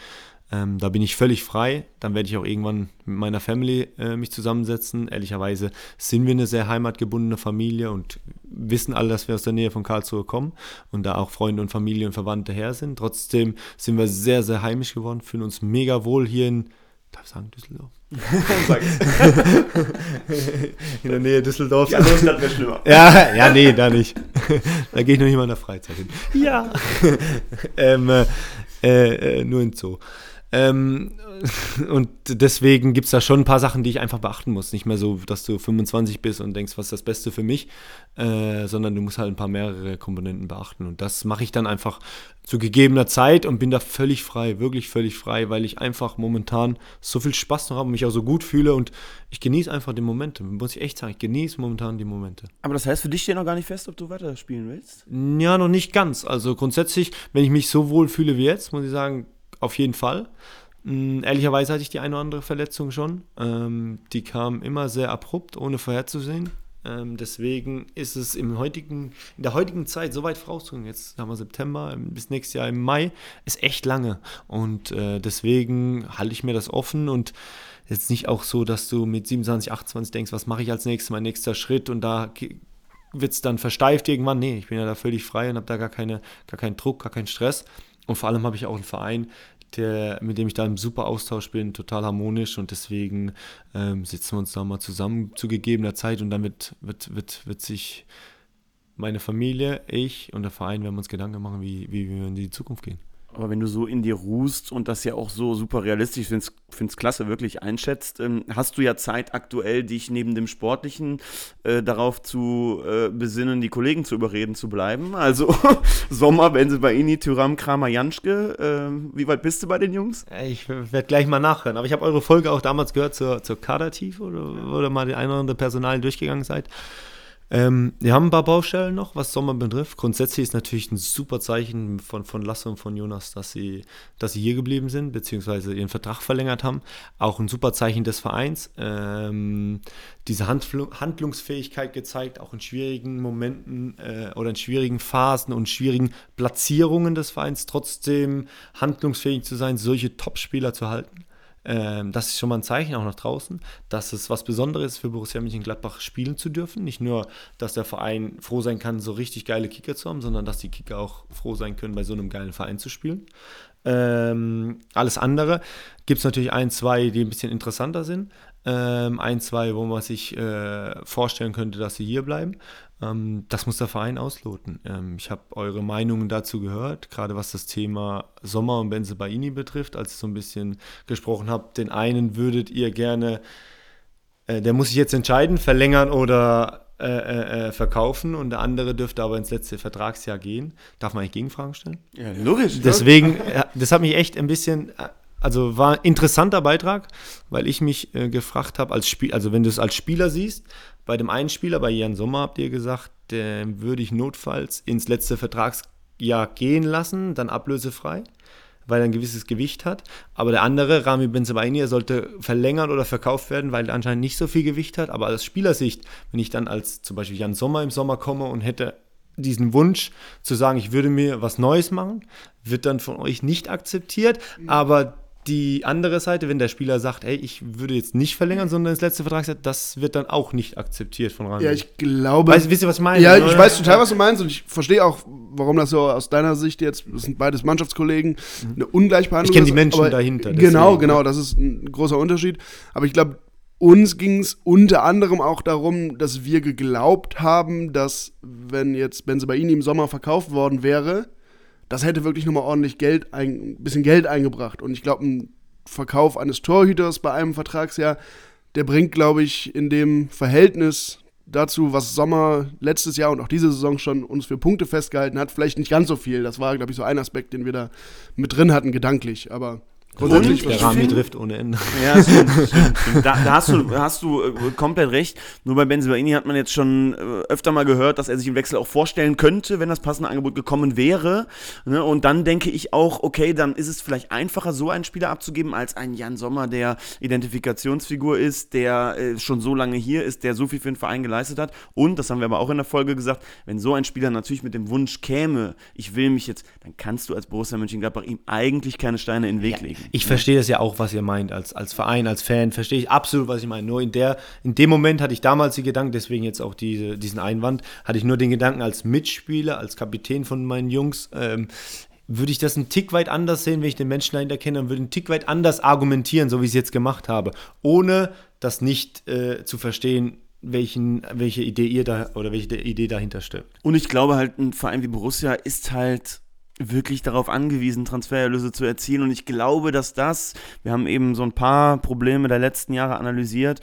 Ähm, da bin ich völlig frei. Dann werde ich auch irgendwann mit meiner Family äh, mich zusammensetzen. Ehrlicherweise sind wir eine sehr heimatgebundene Familie und wissen alle, dass wir aus der Nähe von Karlsruhe kommen und da auch Freunde und Familie und Verwandte her sind. Trotzdem sind wir sehr, sehr heimisch geworden, fühlen uns mega wohl hier in, darf ich sagen, Düsseldorf? in der Nähe Düsseldorf. Ja, das wäre schlimmer. Ja, ja, nee, da nicht. da gehe ich noch nicht mal in der Freizeit hin. Ja. ähm, äh, äh, nur in Zoo. Ähm, und deswegen gibt es da schon ein paar Sachen, die ich einfach beachten muss. Nicht mehr so, dass du 25 bist und denkst, was ist das Beste für mich, äh, sondern du musst halt ein paar mehrere Komponenten beachten. Und das mache ich dann einfach zu gegebener Zeit und bin da völlig frei, wirklich völlig frei, weil ich einfach momentan so viel Spaß noch habe und mich auch so gut fühle und ich genieße einfach die Momente. Muss ich echt sagen, ich genieße momentan die Momente. Aber das heißt, für dich steht noch gar nicht fest, ob du weiterspielen willst? Ja, noch nicht ganz. Also grundsätzlich, wenn ich mich so wohl fühle wie jetzt, muss ich sagen, auf jeden Fall. Ähm, ehrlicherweise hatte ich die eine oder andere Verletzung schon. Ähm, die kam immer sehr abrupt, ohne vorherzusehen. Ähm, deswegen ist es im heutigen, in der heutigen Zeit so weit vorausgegangen, jetzt haben wir September, ähm, bis nächstes Jahr im Mai, ist echt lange. Und äh, deswegen halte ich mir das offen und jetzt nicht auch so, dass du mit 27, 28 denkst, was mache ich als nächstes, mein nächster Schritt und da wird es dann versteift irgendwann. Nee, ich bin ja da völlig frei und habe da gar, keine, gar keinen Druck, gar keinen Stress. Und vor allem habe ich auch einen Verein, der, mit dem ich da im super Austausch bin, total harmonisch und deswegen ähm, sitzen wir uns da mal zusammen zu gegebener Zeit und dann wird, wird, wird, wird sich meine Familie, ich und der Verein werden uns Gedanken machen, wie, wie wir in die Zukunft gehen. Aber wenn du so in dir ruhst und das ja auch so super realistisch, finde es klasse, wirklich einschätzt, ähm, hast du ja Zeit aktuell, dich neben dem Sportlichen äh, darauf zu äh, besinnen, die Kollegen zu überreden, zu bleiben. Also Sommer, wenn sie bei Ini, Tyram, Kramer, Janschke. Äh, wie weit bist du bei den Jungs? Ich werde gleich mal nachhören. Aber ich habe eure Folge auch damals gehört zur, zur Kadertief oder, oder mal die ein oder andere Personal durchgegangen seid. Ähm, wir haben ein paar Baustellen noch, was Sommer betrifft. Grundsätzlich ist natürlich ein super Zeichen von, von Lasse und von Jonas, dass sie, dass sie hier geblieben sind, beziehungsweise ihren Vertrag verlängert haben. Auch ein super Zeichen des Vereins. Ähm, diese Handl Handlungsfähigkeit gezeigt, auch in schwierigen Momenten äh, oder in schwierigen Phasen und schwierigen Platzierungen des Vereins trotzdem handlungsfähig zu sein, solche Topspieler zu halten. Ähm, das ist schon mal ein Zeichen auch nach draußen, dass es was Besonderes ist für Borussia Mönchengladbach spielen zu dürfen. Nicht nur, dass der Verein froh sein kann, so richtig geile Kicker zu haben, sondern dass die Kicker auch froh sein können, bei so einem geilen Verein zu spielen. Ähm, alles andere gibt es natürlich ein, zwei, die ein bisschen interessanter sind. Ähm, ein, zwei, wo man sich äh, vorstellen könnte, dass sie hier bleiben. Ähm, das muss der Verein ausloten. Ähm, ich habe eure Meinungen dazu gehört, gerade was das Thema Sommer und Benze Baini betrifft, als ich so ein bisschen gesprochen habe. Den einen würdet ihr gerne, äh, der muss sich jetzt entscheiden, verlängern oder äh, äh, verkaufen und der andere dürfte aber ins letzte Vertragsjahr gehen. Darf man eigentlich Gegenfragen stellen? Ja, logisch. Deswegen, äh, das hat mich echt ein bisschen, äh, also war ein interessanter Beitrag, weil ich mich äh, gefragt habe, als Spiel, also wenn du es als Spieler siehst, bei dem einen Spieler, bei Jan Sommer habt ihr gesagt, würde ich notfalls ins letzte Vertragsjahr gehen lassen, dann ablösefrei weil er ein gewisses Gewicht hat. Aber der andere, Rami Benzebaini, sollte verlängern oder verkauft werden, weil er anscheinend nicht so viel Gewicht hat. Aber aus Spielersicht, wenn ich dann als zum Beispiel Jan Sommer im Sommer komme und hätte diesen Wunsch zu sagen, ich würde mir was Neues machen, wird dann von euch nicht akzeptiert. Aber die andere Seite, wenn der Spieler sagt, ey, ich würde jetzt nicht verlängern, sondern das letzte Vertragsjahr, das wird dann auch nicht akzeptiert von Rami. Ja, ich glaube. Weißt, wisst ihr, was ich meine? Ja, ich weiß total, was du meinst und ich verstehe auch, warum das so aus deiner Sicht jetzt, das sind beides Mannschaftskollegen, eine Ungleichbehandlung Ich kenn die ist, Menschen aber- dahinter, Genau, deswegen, genau, das ist ein großer Unterschied. Aber ich glaube, uns ging es unter anderem auch darum, dass wir geglaubt haben, dass wenn jetzt Benzebaini im Sommer verkauft worden wäre, das hätte wirklich nochmal ordentlich Geld, ein bisschen Geld eingebracht. Und ich glaube, ein Verkauf eines Torhüters bei einem Vertragsjahr, der bringt, glaube ich, in dem Verhältnis dazu, was Sommer letztes Jahr und auch diese Saison schon uns für Punkte festgehalten hat, vielleicht nicht ganz so viel. Das war, glaube ich, so ein Aspekt, den wir da mit drin hatten, gedanklich. Aber grundsätzlich der was- Rami trifft ohne Ende. Ja, stimmt, stimmt, stimmt. Da, da hast du, hast du äh, komplett recht. Nur bei Benzibaini hat man jetzt schon äh, öfter mal gehört, dass er sich im Wechsel auch vorstellen könnte, wenn das passende Angebot gekommen wäre. Ne? Und dann denke ich auch, okay, dann ist es vielleicht einfacher, so einen Spieler abzugeben, als einen Jan Sommer, der Identifikationsfigur ist, der äh, schon so lange hier ist, der so viel für den Verein geleistet hat. Und, das haben wir aber auch in der Folge gesagt, wenn so ein Spieler natürlich mit dem Wunsch käme, ich will mich jetzt, dann kannst du als Borussia Mönchengladbach ihm eigentlich keine Steine in den Weg legen. Ich verstehe das ja auch, was ihr meint, als, als Verein, als Fan, verstehe ich absolut, was ich meine. Nur in, der, in dem Moment hatte ich damals die Gedanken, deswegen jetzt auch diese, diesen Einwand, hatte ich nur den Gedanken als Mitspieler, als Kapitän von meinen Jungs, ähm, würde ich das einen Tick weit anders sehen, wenn ich den Menschen dahinter kenne und würde einen Tick weit anders argumentieren, so wie ich es jetzt gemacht habe, ohne das nicht äh, zu verstehen, welchen, welche Idee ihr da oder welche Idee dahinter steckt. Und ich glaube halt, ein Verein wie Borussia ist halt wirklich darauf angewiesen, Transfererlöse zu erzielen. Und ich glaube, dass das, wir haben eben so ein paar Probleme der letzten Jahre analysiert,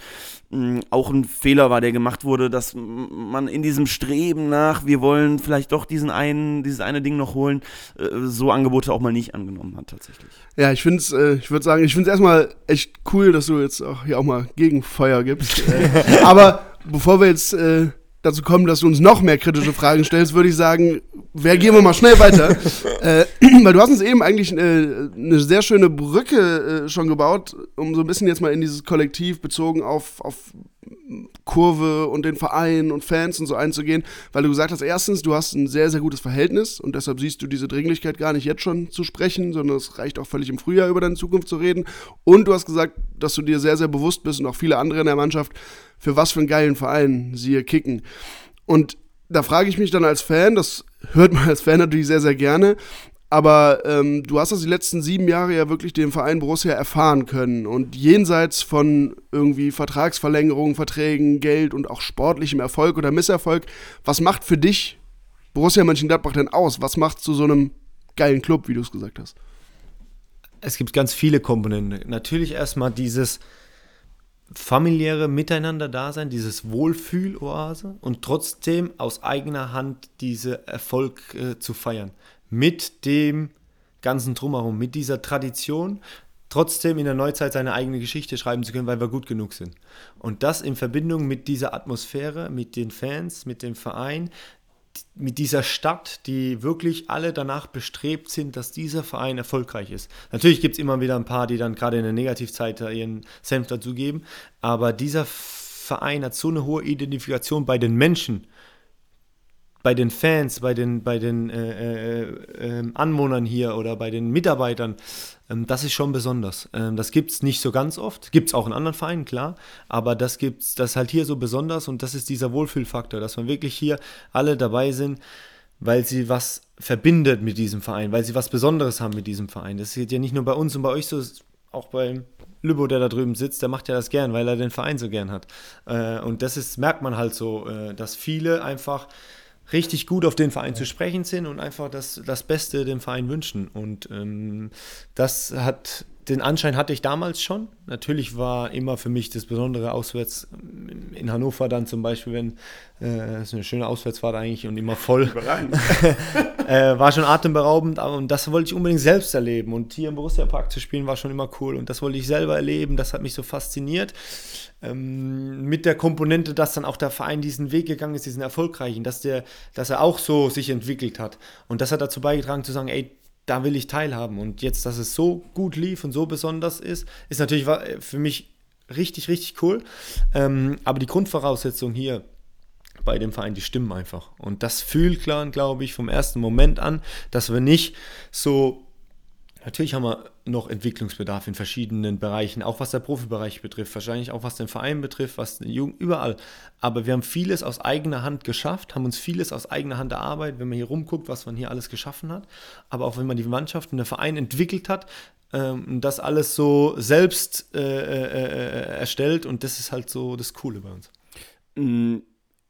mh, auch ein Fehler war, der gemacht wurde, dass man in diesem Streben nach, wir wollen vielleicht doch diesen einen, dieses eine Ding noch holen, äh, so Angebote auch mal nicht angenommen hat tatsächlich. Ja, ich finde es, äh, ich würde sagen, ich finde es erstmal echt cool, dass du jetzt auch hier auch mal Gegenfeuer gibst. äh, aber bevor wir jetzt dazu kommen, dass du uns noch mehr kritische Fragen stellst, würde ich sagen, wer gehen wir mal schnell weiter. äh, weil du hast uns eben eigentlich äh, eine sehr schöne Brücke äh, schon gebaut, um so ein bisschen jetzt mal in dieses Kollektiv bezogen auf, auf Kurve und den Verein und Fans und so einzugehen, weil du gesagt hast, erstens, du hast ein sehr, sehr gutes Verhältnis und deshalb siehst du diese Dringlichkeit gar nicht jetzt schon zu sprechen, sondern es reicht auch völlig im Frühjahr über deine Zukunft zu reden. Und du hast gesagt, dass du dir sehr, sehr bewusst bist und auch viele andere in der Mannschaft, für was für einen geilen Verein sie hier kicken. Und da frage ich mich dann als Fan, das hört man als Fan natürlich sehr, sehr gerne, aber ähm, du hast das die letzten sieben Jahre ja wirklich den Verein Borussia erfahren können. Und jenseits von irgendwie Vertragsverlängerungen, Verträgen, Geld und auch sportlichem Erfolg oder Misserfolg, was macht für dich Borussia Mönchengladbach denn aus? Was macht zu so einem geilen Club, wie du es gesagt hast? Es gibt ganz viele Komponenten. Natürlich erstmal dieses familiäre Miteinander-Dasein, dieses Wohlfühloase und trotzdem aus eigener Hand diese Erfolg äh, zu feiern. Mit dem ganzen Drumherum, mit dieser Tradition, trotzdem in der Neuzeit seine eigene Geschichte schreiben zu können, weil wir gut genug sind. Und das in Verbindung mit dieser Atmosphäre, mit den Fans, mit dem Verein, mit dieser Stadt, die wirklich alle danach bestrebt sind, dass dieser Verein erfolgreich ist. Natürlich gibt es immer wieder ein paar, die dann gerade in der Negativzeit ihren Senf dazugeben, aber dieser Verein hat so eine hohe Identifikation bei den Menschen, bei den Fans, bei den, bei den äh, äh, äh, Anwohnern hier oder bei den Mitarbeitern, ähm, das ist schon besonders. Ähm, das gibt es nicht so ganz oft. Gibt es auch in anderen Vereinen, klar. Aber das gibt's, das halt hier so besonders und das ist dieser Wohlfühlfaktor, dass man wirklich hier alle dabei sind, weil sie was verbindet mit diesem Verein, weil sie was Besonderes haben mit diesem Verein. Das geht ja nicht nur bei uns und bei euch so, auch bei Lübbo, der da drüben sitzt, der macht ja das gern, weil er den Verein so gern hat. Äh, und das ist, merkt man halt so, äh, dass viele einfach richtig gut auf den Verein zu sprechen sind und einfach das, das Beste dem Verein wünschen. Und ähm, das hat den Anschein hatte ich damals schon. Natürlich war immer für mich das Besondere auswärts in Hannover dann zum Beispiel, wenn äh, ist eine schöne Auswärtsfahrt eigentlich und immer voll. äh, war schon atemberaubend und das wollte ich unbedingt selbst erleben. Und hier im Borussia Park zu spielen war schon immer cool und das wollte ich selber erleben. Das hat mich so fasziniert. Ähm, mit der Komponente, dass dann auch der Verein diesen Weg gegangen ist, diesen erfolgreichen, dass, der, dass er auch so sich entwickelt hat. Und das hat dazu beigetragen zu sagen, ey, da will ich teilhaben. Und jetzt, dass es so gut lief und so besonders ist, ist natürlich für mich richtig, richtig cool. Ähm, aber die Grundvoraussetzung hier bei dem Verein, die stimmen einfach. Und das fühlt klar, glaube ich, vom ersten Moment an, dass wir nicht so Natürlich haben wir noch Entwicklungsbedarf in verschiedenen Bereichen, auch was der Profibereich betrifft, wahrscheinlich auch was den Verein betrifft, was den Jugend, überall. Aber wir haben vieles aus eigener Hand geschafft, haben uns vieles aus eigener Hand erarbeitet, wenn man hier rumguckt, was man hier alles geschaffen hat. Aber auch wenn man die Mannschaft und den Verein entwickelt hat, ähm, das alles so selbst äh, äh, äh, erstellt und das ist halt so das Coole bei uns. Mhm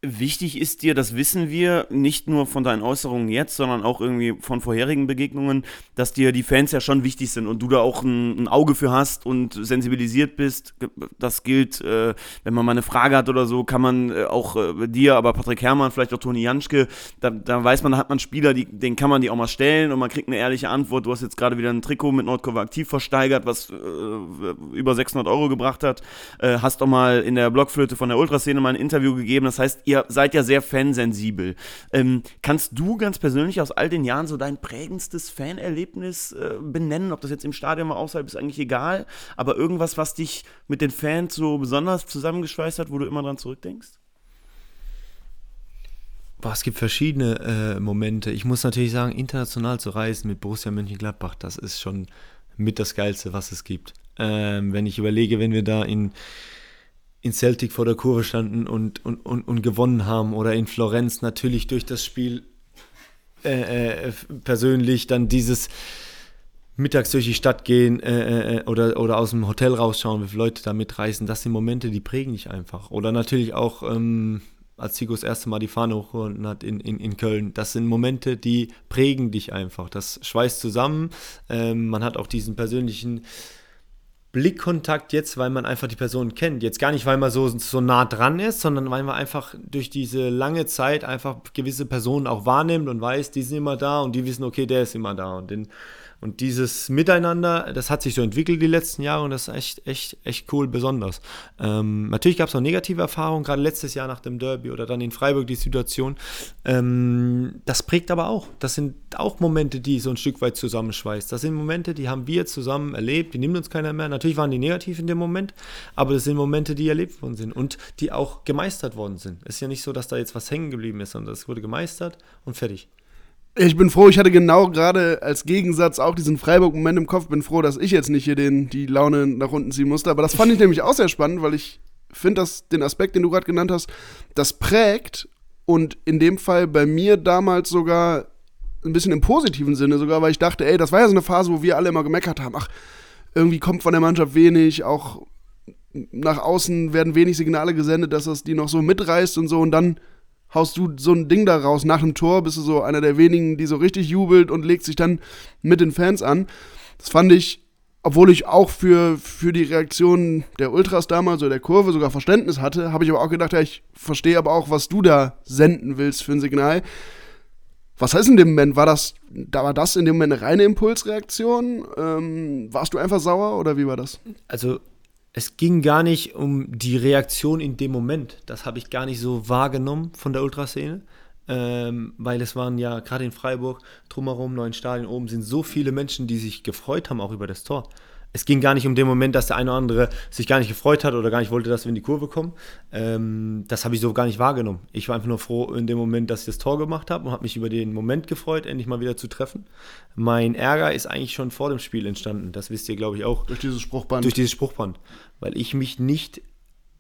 Wichtig ist dir, das wissen wir, nicht nur von deinen Äußerungen jetzt, sondern auch irgendwie von vorherigen Begegnungen, dass dir die Fans ja schon wichtig sind und du da auch ein, ein Auge für hast und sensibilisiert bist. Das gilt, äh, wenn man mal eine Frage hat oder so, kann man äh, auch äh, dir, aber Patrick Herrmann, vielleicht auch Toni Janschke, da, da weiß man, da hat man Spieler, die, den kann man die auch mal stellen und man kriegt eine ehrliche Antwort. Du hast jetzt gerade wieder ein Trikot mit Nordkurve aktiv versteigert, was äh, über 600 Euro gebracht hat. Äh, hast doch mal in der Blockflöte von der Ultraszene mal ein Interview gegeben. Das heißt, ihr ihr seid ja sehr fansensibel. Ähm, kannst du ganz persönlich aus all den Jahren so dein prägendstes Fanerlebnis äh, benennen? Ob das jetzt im Stadion war, außerhalb, ist eigentlich egal. Aber irgendwas, was dich mit den Fans so besonders zusammengeschweißt hat, wo du immer dran zurückdenkst? Boah, es gibt verschiedene äh, Momente. Ich muss natürlich sagen, international zu reisen mit Borussia Mönchengladbach, das ist schon mit das Geilste, was es gibt. Ähm, wenn ich überlege, wenn wir da in in Celtic vor der Kurve standen und, und, und, und gewonnen haben oder in Florenz natürlich durch das Spiel äh, äh, persönlich dann dieses mittags durch die Stadt gehen äh, äh, oder, oder aus dem Hotel rausschauen, wie viele Leute da mitreisen, das sind Momente, die prägen dich einfach. Oder natürlich auch, ähm, als Zico das erste Mal die Fahne hochgeholt hat in, in, in Köln, das sind Momente, die prägen dich einfach. Das schweißt zusammen. Ähm, man hat auch diesen persönlichen Blickkontakt jetzt, weil man einfach die Person kennt. Jetzt gar nicht, weil man so, so nah dran ist, sondern weil man einfach durch diese lange Zeit einfach gewisse Personen auch wahrnimmt und weiß, die sind immer da und die wissen, okay, der ist immer da. Und den, und dieses Miteinander, das hat sich so entwickelt die letzten Jahre und das ist echt, echt, echt cool, besonders. Ähm, natürlich gab es auch negative Erfahrungen, gerade letztes Jahr nach dem Derby oder dann in Freiburg die Situation. Ähm, das prägt aber auch. Das sind auch Momente, die so ein Stück weit zusammenschweißt. Das sind Momente, die haben wir zusammen erlebt, die nimmt uns keiner mehr. Natürlich waren die negativ in dem Moment, aber das sind Momente, die erlebt worden sind und die auch gemeistert worden sind. Es ist ja nicht so, dass da jetzt was hängen geblieben ist, sondern es wurde gemeistert und fertig. Ich bin froh, ich hatte genau gerade als Gegensatz auch diesen Freiburg-Moment im Kopf. Bin froh, dass ich jetzt nicht hier den, die Laune nach unten ziehen musste. Aber das fand ich nämlich auch sehr spannend, weil ich finde, dass den Aspekt, den du gerade genannt hast, das prägt und in dem Fall bei mir damals sogar ein bisschen im positiven Sinne sogar, weil ich dachte, ey, das war ja so eine Phase, wo wir alle immer gemeckert haben, ach, irgendwie kommt von der Mannschaft wenig, auch nach außen werden wenig Signale gesendet, dass das die noch so mitreißt und so und dann haust du so ein Ding da raus. Nach dem Tor bist du so einer der wenigen, die so richtig jubelt und legt sich dann mit den Fans an. Das fand ich, obwohl ich auch für, für die Reaktion der Ultras damals oder der Kurve sogar Verständnis hatte, habe ich aber auch gedacht, ja, ich verstehe aber auch, was du da senden willst für ein Signal. Was heißt in dem Moment? War das, da war das in dem Moment eine reine Impulsreaktion? Ähm, warst du einfach sauer oder wie war das? Also es ging gar nicht um die Reaktion in dem Moment. Das habe ich gar nicht so wahrgenommen von der Ultraszene. Ähm, weil es waren ja gerade in Freiburg, drumherum, neuen Stadien oben, sind so viele Menschen, die sich gefreut haben, auch über das Tor es ging gar nicht um den Moment, dass der eine oder andere sich gar nicht gefreut hat oder gar nicht wollte, dass wir in die Kurve kommen. Ähm, das habe ich so gar nicht wahrgenommen. Ich war einfach nur froh in dem Moment, dass ich das Tor gemacht habe und habe mich über den Moment gefreut, endlich mal wieder zu treffen. Mein Ärger ist eigentlich schon vor dem Spiel entstanden. Das wisst ihr, glaube ich, auch. Durch dieses Spruchband. Durch dieses Spruchband. Weil ich mich nicht,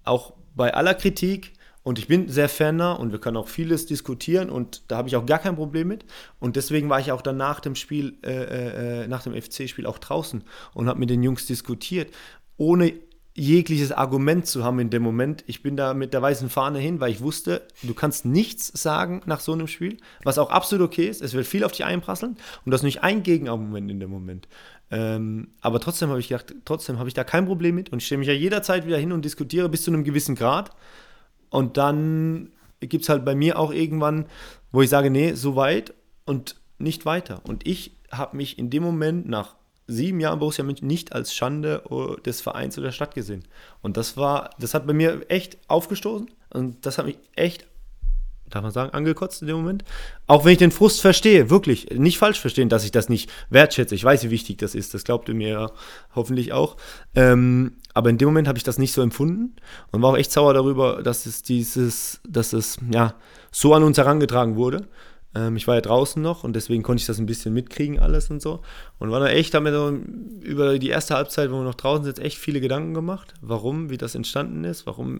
auch bei aller Kritik, und ich bin sehr Faner und wir können auch vieles diskutieren und da habe ich auch gar kein Problem mit. Und deswegen war ich auch dann nach dem Spiel, äh, äh, nach dem FC-Spiel auch draußen und habe mit den Jungs diskutiert, ohne jegliches Argument zu haben in dem Moment. Ich bin da mit der weißen Fahne hin, weil ich wusste, du kannst nichts sagen nach so einem Spiel, was auch absolut okay ist. Es wird viel auf dich einprasseln und du hast nicht ein Gegenargument in dem Moment. Ähm, aber trotzdem habe ich gedacht, trotzdem habe ich da kein Problem mit und ich stelle mich ja jederzeit wieder hin und diskutiere bis zu einem gewissen Grad. Und dann gibt es halt bei mir auch irgendwann, wo ich sage, nee, so weit und nicht weiter. Und ich habe mich in dem Moment nach sieben Jahren Borussia München nicht als Schande des Vereins oder der Stadt gesehen. Und das war, das hat bei mir echt aufgestoßen und das hat mich echt, darf man sagen, angekotzt in dem Moment. Auch wenn ich den Frust verstehe, wirklich, nicht falsch verstehen, dass ich das nicht wertschätze. Ich weiß, wie wichtig das ist, das glaubt ihr mir ja hoffentlich auch. Ähm, aber in dem Moment habe ich das nicht so empfunden und war auch echt sauer darüber, dass es dieses, dass es ja so an uns herangetragen wurde. Ähm, ich war ja draußen noch und deswegen konnte ich das ein bisschen mitkriegen, alles und so. Und war da echt damit über die erste Halbzeit, wo wir noch draußen sind, echt viele Gedanken gemacht, warum, wie das entstanden ist, warum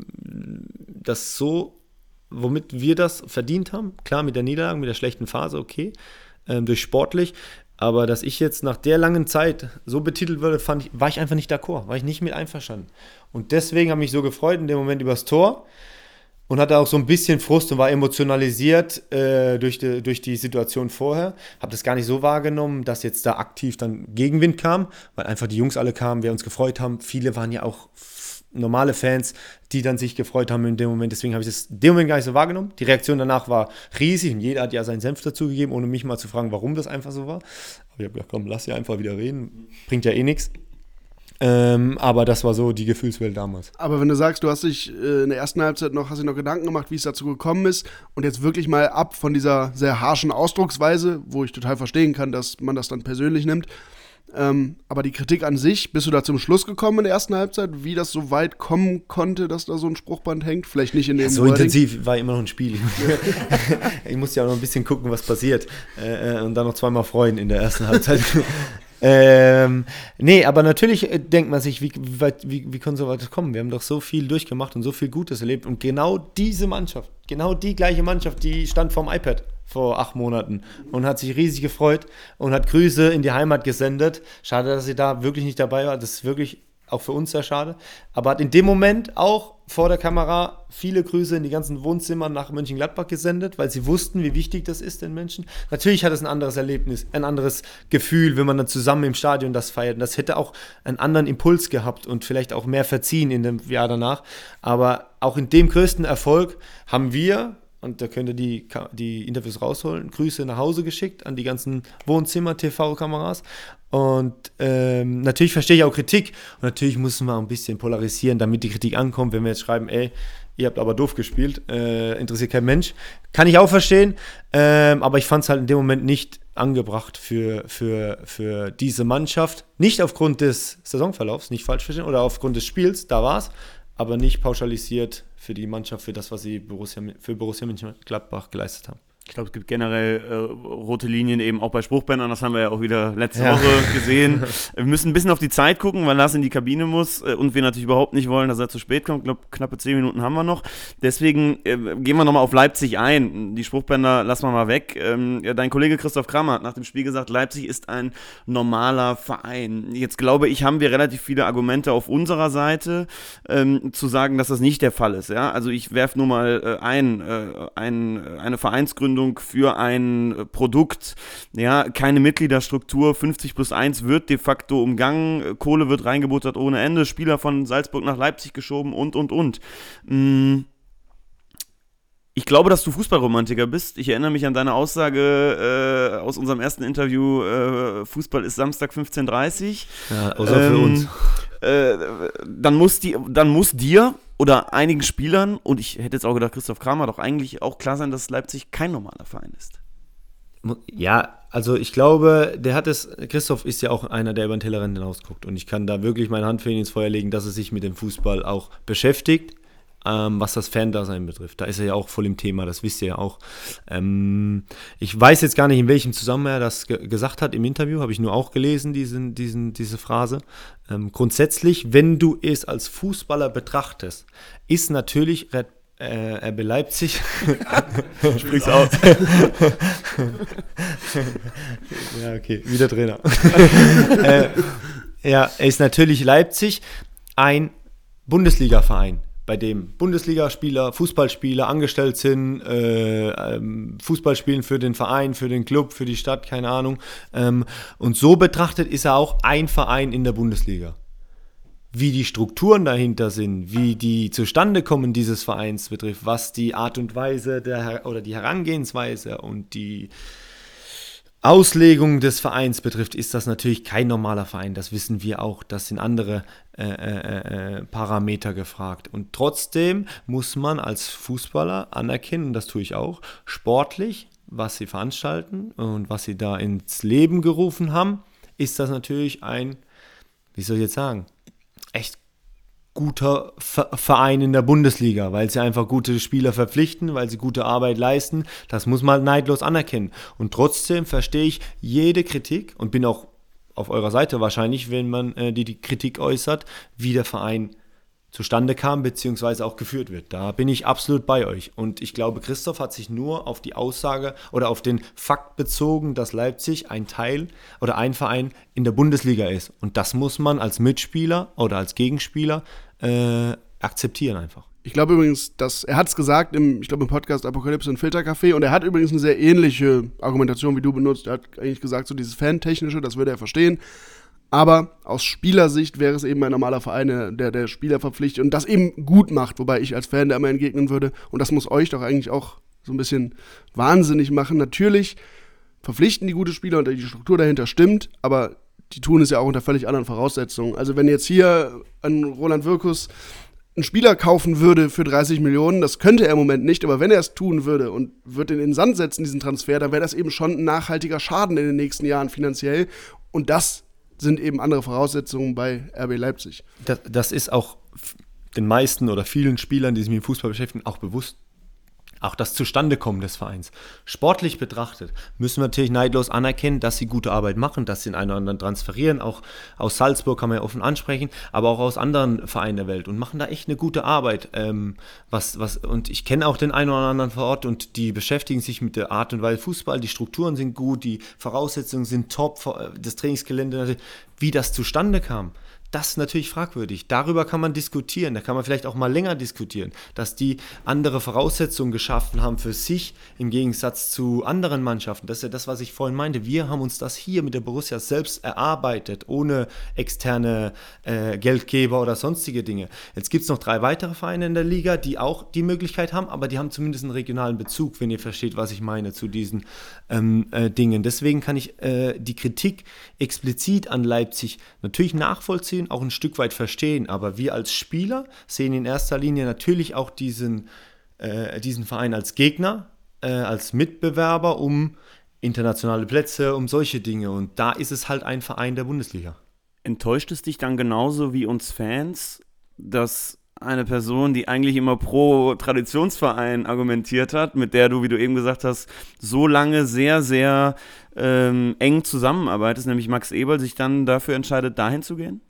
das so, womit wir das verdient haben. Klar, mit der Niederlage, mit der schlechten Phase, okay, ähm, durch sportlich. Aber dass ich jetzt nach der langen Zeit so betitelt wurde, fand ich, war ich einfach nicht d'accord, war ich nicht mit einverstanden. Und deswegen habe ich mich so gefreut in dem Moment übers Tor und hatte auch so ein bisschen Frust und war emotionalisiert äh, durch, die, durch die Situation vorher. Habe das gar nicht so wahrgenommen, dass jetzt da aktiv dann Gegenwind kam, weil einfach die Jungs alle kamen, wir uns gefreut haben. Viele waren ja auch normale Fans, die dann sich gefreut haben in dem Moment. Deswegen habe ich das in dem Moment gar nicht so wahrgenommen. Die Reaktion danach war riesig und jeder hat ja seinen Senf dazugegeben, ohne mich mal zu fragen, warum das einfach so war. Aber ich habe gedacht, komm, lass ja einfach wieder reden. Bringt ja eh nichts. Ähm, aber das war so die Gefühlswelt damals. Aber wenn du sagst, du hast dich äh, in der ersten Halbzeit noch, hast dich noch Gedanken gemacht, wie es dazu gekommen ist und jetzt wirklich mal ab von dieser sehr harschen Ausdrucksweise, wo ich total verstehen kann, dass man das dann persönlich nimmt. Ähm, aber die Kritik an sich, bist du da zum Schluss gekommen in der ersten Halbzeit, wie das so weit kommen konnte, dass da so ein Spruchband hängt? Vielleicht nicht in dem ja, So Wording. intensiv war immer noch ein Spiel. ich musste ja auch noch ein bisschen gucken, was passiert. Äh, äh und dann noch zweimal freuen in der ersten Halbzeit. Ähm, nee, aber natürlich äh, denkt man sich, wie, wie, wie, wie können so weit kommen? Wir haben doch so viel durchgemacht und so viel Gutes erlebt. Und genau diese Mannschaft, genau die gleiche Mannschaft, die stand vorm iPad vor acht Monaten und hat sich riesig gefreut und hat Grüße in die Heimat gesendet. Schade, dass sie da wirklich nicht dabei war. Das ist wirklich auch für uns sehr schade. Aber hat in dem Moment auch vor der Kamera viele Grüße in die ganzen Wohnzimmer nach Mönchengladbach gesendet, weil sie wussten, wie wichtig das ist den Menschen. Natürlich hat es ein anderes Erlebnis, ein anderes Gefühl, wenn man dann zusammen im Stadion das feiert. Und das hätte auch einen anderen Impuls gehabt und vielleicht auch mehr verziehen in dem Jahr danach. Aber auch in dem größten Erfolg haben wir und da könnt ihr die, die Interviews rausholen. Grüße nach Hause geschickt an die ganzen Wohnzimmer-TV-Kameras. Und ähm, natürlich verstehe ich auch Kritik. Und natürlich müssen wir ein bisschen polarisieren, damit die Kritik ankommt. Wenn wir jetzt schreiben, ey, ihr habt aber doof gespielt, äh, interessiert kein Mensch. Kann ich auch verstehen. Ähm, aber ich fand es halt in dem Moment nicht angebracht für, für, für diese Mannschaft. Nicht aufgrund des Saisonverlaufs, nicht falsch verstehen, oder aufgrund des Spiels, da war es, aber nicht pauschalisiert für die Mannschaft, für das, was sie Borussia, für Borussia Mönchengladbach geleistet haben. Ich glaube, es gibt generell äh, rote Linien eben auch bei Spruchbändern. Das haben wir ja auch wieder letzte ja. Woche gesehen. wir müssen ein bisschen auf die Zeit gucken, weil Lars in die Kabine muss äh, und wir natürlich überhaupt nicht wollen, dass er zu spät kommt. Ich glaube, knappe zehn Minuten haben wir noch. Deswegen äh, gehen wir nochmal auf Leipzig ein. Die Spruchbänder lassen wir mal weg. Ähm, ja, dein Kollege Christoph Kramer hat nach dem Spiel gesagt, Leipzig ist ein normaler Verein. Jetzt glaube ich, haben wir relativ viele Argumente auf unserer Seite, ähm, zu sagen, dass das nicht der Fall ist. Ja? Also ich werfe nur mal äh, ein, äh, ein, eine Vereinsgründung Ausgründung für ein äh, Produkt, ja, keine Mitgliederstruktur, 50 plus 1 wird de facto umgangen, Kohle wird reingebuttert ohne Ende, Spieler von Salzburg nach Leipzig geschoben und, und, und. Hm. Ich glaube, dass du Fußballromantiker bist. Ich erinnere mich an deine Aussage äh, aus unserem ersten Interview, äh, Fußball ist Samstag 15.30 Uhr. Ja, außer ähm, für uns. Äh, dann, muss die, dann muss dir oder einigen Spielern, und ich hätte jetzt auch gedacht, Christoph Kramer, doch eigentlich auch klar sein, dass Leipzig kein normaler Verein ist. Ja, also ich glaube, der hat es, Christoph ist ja auch einer, der über den Tellerrand hinausguckt. Und ich kann da wirklich meine Hand für ihn ins Feuer legen, dass er sich mit dem Fußball auch beschäftigt ähm, was das Fan-Dasein betrifft. Da ist er ja auch voll im Thema, das wisst ihr ja auch. Ähm, ich weiß jetzt gar nicht, in welchem Zusammenhang er das ge gesagt hat im Interview, habe ich nur auch gelesen, diesen, diesen, diese Phrase. Ähm, grundsätzlich, wenn du es als Fußballer betrachtest, ist natürlich Red äh, RB Leipzig. Sprich's aus. ja, okay, wieder Trainer. äh, ja, er ist natürlich Leipzig ein Bundesliga-Verein, bei dem Bundesligaspieler, Fußballspieler angestellt sind, äh, ähm, Fußball spielen für den Verein, für den Club, für die Stadt, keine Ahnung. Ähm, und so betrachtet ist er auch ein Verein in der Bundesliga. Wie die Strukturen dahinter sind, wie die zustande kommen dieses Vereins betrifft, was die Art und Weise der, oder die Herangehensweise und die Auslegung des Vereins betrifft, ist das natürlich kein normaler Verein. Das wissen wir auch. Das sind andere äh, äh, äh, Parameter gefragt. Und trotzdem muss man als Fußballer anerkennen, und das tue ich auch, sportlich, was sie veranstalten und was sie da ins Leben gerufen haben, ist das natürlich ein, wie soll ich jetzt sagen, echt guter Verein in der Bundesliga, weil sie einfach gute Spieler verpflichten, weil sie gute Arbeit leisten. Das muss man neidlos anerkennen. Und trotzdem verstehe ich jede Kritik und bin auch auf eurer Seite wahrscheinlich, wenn man äh, die, die Kritik äußert, wie der Verein zustande kam, beziehungsweise auch geführt wird. Da bin ich absolut bei euch. Und ich glaube, Christoph hat sich nur auf die Aussage oder auf den Fakt bezogen, dass Leipzig ein Teil oder ein Verein in der Bundesliga ist. Und das muss man als Mitspieler oder als Gegenspieler äh, akzeptieren einfach. Ich glaube übrigens, dass er hat es gesagt im, ich glaube im Podcast Apokalypse und Filtercafé und er hat übrigens eine sehr ähnliche Argumentation wie du benutzt. Er hat eigentlich gesagt, so dieses Fantechnische, das würde er verstehen. Aber aus Spielersicht wäre es eben ein normaler Verein, der der Spieler verpflichtet und das eben gut macht, wobei ich als Fan da immer entgegnen würde. Und das muss euch doch eigentlich auch so ein bisschen wahnsinnig machen. Natürlich verpflichten die gute Spieler und die Struktur dahinter stimmt, aber die tun es ja auch unter völlig anderen Voraussetzungen. Also wenn jetzt hier ein Roland Wirkus einen Spieler kaufen würde für 30 Millionen, das könnte er im Moment nicht, aber wenn er es tun würde und würde in den Sand setzen, diesen Transfer, dann wäre das eben schon ein nachhaltiger Schaden in den nächsten Jahren finanziell. Und das sind eben andere Voraussetzungen bei RB Leipzig. Das, das ist auch den meisten oder vielen Spielern, die sich mit dem Fußball beschäftigen, auch bewusst auch das Zustandekommen des Vereins. Sportlich betrachtet müssen wir natürlich neidlos anerkennen, dass sie gute Arbeit machen, dass sie den einen oder anderen transferieren. Auch aus Salzburg kann man ja offen ansprechen, aber auch aus anderen Vereinen der Welt und machen da echt eine gute Arbeit. Ähm, was, was, und ich kenne auch den einen oder anderen vor Ort und die beschäftigen sich mit der Art und Weise Fußball. Die Strukturen sind gut, die Voraussetzungen sind top, das Trainingsgelände, wie das zustande kam das ist natürlich fragwürdig. Darüber kann man diskutieren, da kann man vielleicht auch mal länger diskutieren, dass die andere Voraussetzungen geschaffen haben für sich im Gegensatz zu anderen Mannschaften. Das ist ja das, was ich vorhin meinte. Wir haben uns das hier mit der Borussia selbst erarbeitet, ohne externe äh, Geldgeber oder sonstige Dinge. Jetzt gibt es noch drei weitere Vereine in der Liga, die auch die Möglichkeit haben, aber die haben zumindest einen regionalen Bezug, wenn ihr versteht, was ich meine zu diesen ähm, äh, Dingen. Deswegen kann ich äh, die Kritik explizit an Leipzig natürlich nachvollziehen auch ein Stück weit verstehen, aber wir als Spieler sehen in erster Linie natürlich auch diesen, äh, diesen Verein als Gegner, äh, als Mitbewerber um internationale Plätze, um solche Dinge. Und da ist es halt ein Verein der Bundesliga. Enttäuscht es dich dann genauso wie uns Fans, dass eine Person, die eigentlich immer pro Traditionsverein argumentiert hat, mit der du, wie du eben gesagt hast, so lange sehr, sehr ähm, eng zusammenarbeitest, nämlich Max Eberl, sich dann dafür entscheidet, dahin zu gehen?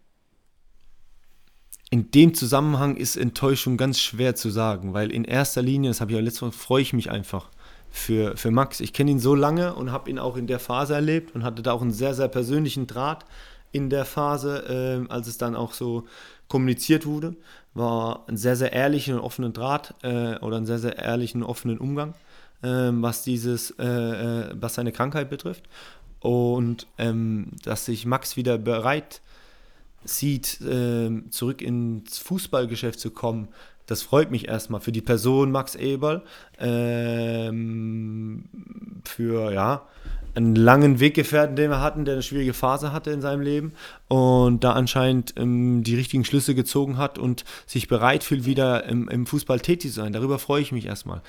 In dem Zusammenhang ist Enttäuschung ganz schwer zu sagen, weil in erster Linie, das habe ich ja letztes Mal, freue ich mich einfach für, für Max. Ich kenne ihn so lange und habe ihn auch in der Phase erlebt und hatte da auch einen sehr, sehr persönlichen Draht in der Phase, äh, als es dann auch so kommuniziert wurde. War ein sehr, sehr ehrlichen und offenen Draht äh, oder einen sehr, sehr ehrlichen und offenen Umgang, äh, was dieses, äh, äh, was seine Krankheit betrifft. Und ähm, dass sich Max wieder bereit sieht, äh, zurück ins Fußballgeschäft zu kommen, das freut mich erstmal für die Person Max Eberl, ähm, für ja, einen langen Weggefährten, den wir hatten, der eine schwierige Phase hatte in seinem Leben und da anscheinend ähm, die richtigen Schlüsse gezogen hat und sich bereit fühlt, wieder im, Fußball tätig zu sein. Darüber freue ich mich erstmal.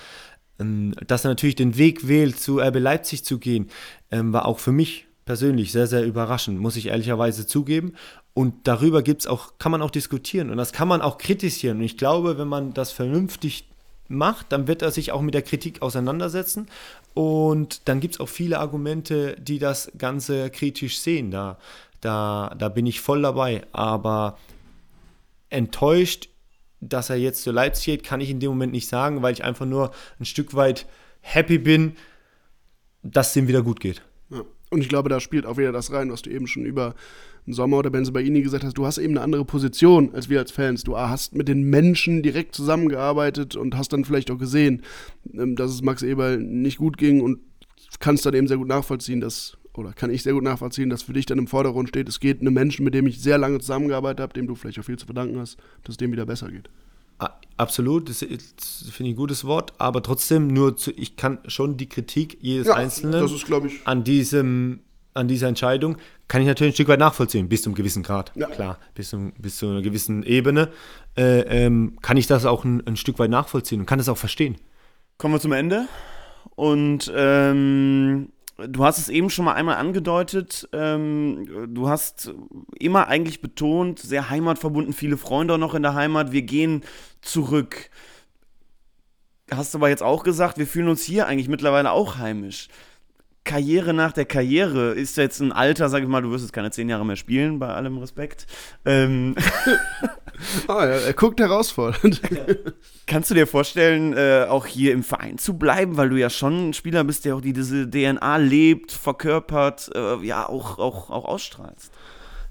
Ähm, dass er natürlich den Weg wählt, zu RB Leipzig zu gehen, ähm, war auch für mich persönlich sehr, sehr überraschend, muss ich ehrlicherweise zugeben. Und darüber gibt's auch, kann man auch diskutieren und das kann man auch kritisieren. Und ich glaube, wenn man das vernünftig macht, dann wird er sich auch mit der Kritik auseinandersetzen. Und dann gibt es auch viele Argumente, die das Ganze kritisch sehen. Da, da, da bin ich voll dabei. Aber enttäuscht, dass er jetzt zu Leipzig geht, kann ich in dem Moment nicht sagen, weil ich einfach nur ein Stück weit happy bin, dass es ihm wieder gut geht. Und ich glaube, da spielt auch wieder das rein, was du eben schon über Sommer oder Benzebaini gesagt hast. Du hast eben eine andere Position als wir als Fans. Du hast mit den Menschen direkt zusammengearbeitet und hast dann vielleicht auch gesehen, ähm, dass es Max Eberl nicht gut ging und kannst dann eben sehr gut nachvollziehen, dass, oder kann ich sehr gut nachvollziehen, dass für dich dann im Vordergrund steht, es geht einem Menschen, mit dem ich sehr lange zusammengearbeitet habe, dem du vielleicht auch viel zu verdanken hast, dass es dem wieder besser geht. Ah, Absolut, das, das finde ich ein gutes Wort, aber trotzdem nur zu, ich kann schon die Kritik jedes Ja, Einzelnen ist, an diesem an dieser Entscheidung kann ich natürlich ein Stück weit nachvollziehen, bis zu einem gewissen Grad. Ja. Klar, bis zu, bis zu einer gewissen Ebene äh, ähm, kann ich das auch ein, ein Stück weit nachvollziehen und kann das auch verstehen. Kommen wir zum Ende. Und ähm, du hast es eben schon mal einmal angedeutet. Ähm, du hast immer eigentlich betont, sehr heimatverbunden, viele Freunde auch noch in der Heimat. Wir gehen zurück. Hast aber jetzt auch gesagt, wir fühlen uns hier eigentlich mittlerweile auch heimisch. Karriere nach der Karriere ist jetzt ein Alter, sag ich mal, du wirst jetzt keine zehn Jahre mehr spielen, bei allem Respekt. Ähm, Ah, ja, er guckt herausfordernd. Kannst du dir vorstellen, äh, auch hier im Verein zu bleiben, weil du ja schon ein Spieler bist, der auch die, diese DNA lebt, verkörpert, äh, ja, auch, auch, auch ausstrahlst?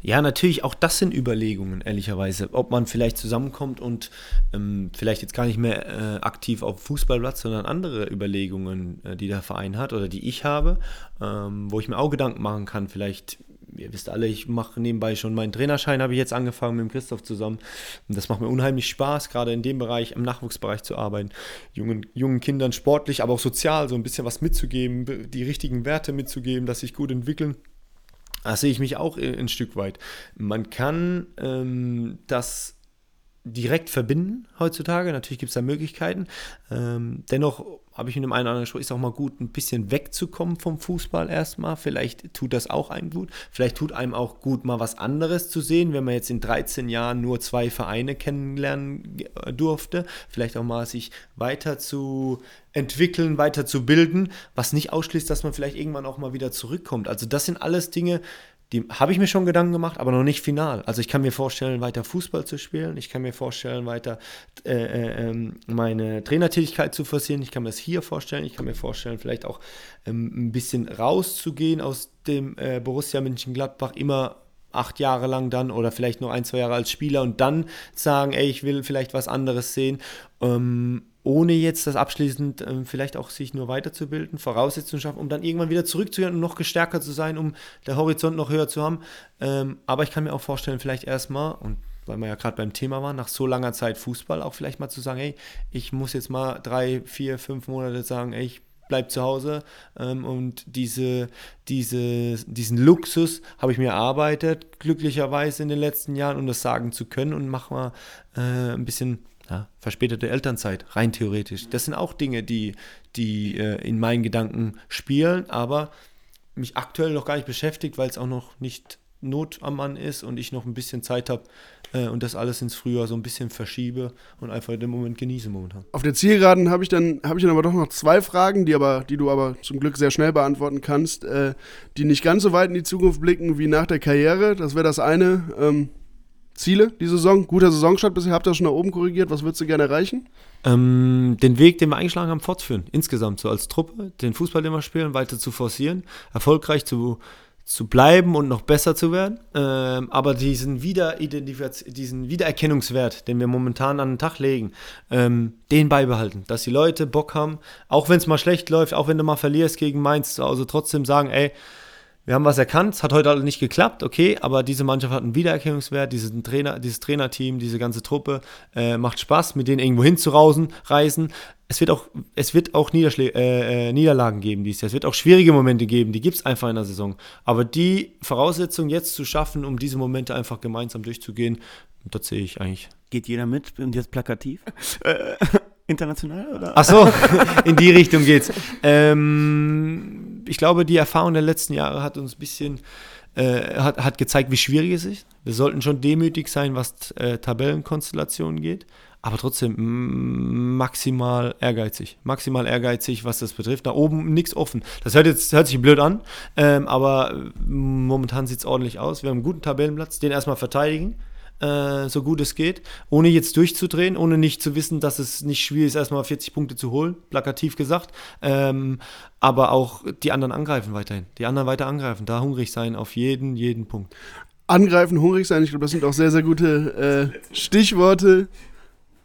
Ja, natürlich, auch das sind Überlegungen, ehrlicherweise. Ob man vielleicht zusammenkommt und ähm, vielleicht jetzt gar nicht mehr äh, aktiv auf dem Fußballplatz, sondern andere Überlegungen, äh, die der Verein hat oder die ich habe, ähm, wo ich mir auch Gedanken machen kann. Vielleicht, ihr wisst alle, ich mache nebenbei schon meinen Trainerschein, habe ich jetzt angefangen mit dem Christoph zusammen. Und das macht mir unheimlich Spaß, gerade in dem Bereich, im Nachwuchsbereich zu arbeiten, jungen, jungen Kindern sportlich, aber auch sozial so ein bisschen was mitzugeben, die richtigen Werte mitzugeben, dass sich gut entwickeln. Da sehe ich mich auch ein, ein Stück weit. Man kann ähm, das direkt verbinden heutzutage. Natürlich gibt es da Möglichkeiten. Ähm, dennoch habe ich mit dem einen oder anderen gesprochen, ist auch mal gut, ein bisschen wegzukommen vom Fußball erstmal. Vielleicht tut das auch einem gut. Vielleicht tut einem auch gut, mal was anderes zu sehen, wenn man jetzt in 13 Jahren nur zwei Vereine kennenlernen äh, durfte. Vielleicht auch mal sich weiter zu entwickeln, weiter zu bilden, was nicht ausschließt, dass man vielleicht irgendwann auch mal wieder zurückkommt. Also das sind alles Dinge, die habe ich mir schon Gedanken gemacht, aber noch nicht final. Also ich kann mir vorstellen, weiter Fußball zu spielen. Ich kann mir vorstellen, weiter äh, äh, ähm, meine Trainertätigkeit zu forcieren. Ich kann mir das hier vorstellen. Ich kann mir vorstellen, vielleicht auch ähm, ein bisschen rauszugehen aus dem äh, Borussia Mönchengladbach. Immer acht Jahre lang dann oder vielleicht nur ein, zwei Jahre als Spieler und dann sagen, ey, ich will vielleicht was anderes sehen. Ähm, ohne jetzt das abschließend ähm, vielleicht auch sich nur weiterzubilden, Voraussetzungen schaffen, um dann irgendwann wieder zurückzukehren und noch gestärker zu sein, um der Horizont noch höher zu haben. Ähm, aber ich kann mir auch vorstellen, vielleicht erstmal, und weil wir ja gerade beim Thema waren, nach so langer Zeit Fußball auch vielleicht mal zu sagen, hey, ich muss jetzt mal drei, vier, fünf Monate sagen, ey, ich bleib zu Hause ähm, und diese, diese, diesen Luxus habe ich mir erarbeitet, glücklicherweise in den letzten Jahren, um das sagen zu können und mach mal äh, ein bisschen ja, verspätete Elternzeit, rein theoretisch. Das sind auch Dinge, die, die äh, in meinen Gedanken spielen, aber mich aktuell noch gar nicht beschäftigt, weil es auch noch nicht Not am Mann ist und ich noch ein bisschen Zeit habe äh, und das alles ins Frühjahr so ein bisschen verschiebe und einfach den Moment genieße momentan. Auf der Zielgeraden habe ich dann ich dann aber doch noch zwei Fragen, die aber die du aber zum Glück sehr schnell beantworten kannst, äh, die nicht ganz so weit in die Zukunft blicken wie nach der Karriere. Das wäre das eine. Ähm, Ziele die Saison, guter Saisonstart bisher, habt ihr schon nach oben korrigiert. Was würdest du gerne erreichen? Ähm, den Weg, den wir eingeschlagen haben, fortzuführen. Insgesamt so als Truppe, den Fußball, den wir spielen, weiter zu forcieren, erfolgreich zu, zu bleiben und noch besser zu werden. Ähm, aber diesen, Wiederidentifiz- diesen Wiedererkennungswert, den wir momentan an den Tag legen, ähm, den beibehalten. Dass die Leute Bock haben, auch wenn es mal schlecht läuft, auch wenn du mal verlierst gegen Mainz Hause, trotzdem sagen, ey, wir haben was erkannt, es hat heute nicht geklappt, okay, aber diese Mannschaft hat einen Wiedererkennungswert, diesen Trainer, dieses Trainerteam, diese ganze Truppe äh, macht Spaß, mit denen irgendwo hinzurausen, reisen. Es wird auch, es wird auch Niederschlä äh, äh, Niederlagen geben dieses Jahr. Es wird auch schwierige Momente geben, die gibt es einfach in der Saison. Aber die Voraussetzung jetzt zu schaffen, um diese Momente einfach gemeinsam durchzugehen, das sehe ich eigentlich. Geht jeder mit und jetzt plakativ? äh, international oder? Ach so, in die Richtung geht's. Ähm, ich glaube, die Erfahrung der letzten Jahre hat uns ein bisschen äh, hat, hat gezeigt, wie schwierig es ist. Wir sollten schon demütig sein, was äh, Tabellenkonstellationen geht, aber trotzdem maximal ehrgeizig. Maximal ehrgeizig, was das betrifft. Da oben nichts offen. Das hört jetzt hört sich blöd an, ähm, aber momentan sieht es ordentlich aus. Wir haben einen guten Tabellenplatz, den erstmal verteidigen. Äh, so gut es geht, ohne jetzt durchzudrehen, ohne nicht zu wissen, dass es nicht schwierig ist, erstmal 40 Punkte zu holen, plakativ gesagt. Ähm, aber auch die anderen angreifen weiterhin, die anderen weiter angreifen, da hungrig sein auf jeden, jeden Punkt. Angreifen, hungrig sein, ich glaube, das sind auch sehr, sehr gute äh, Stichworte,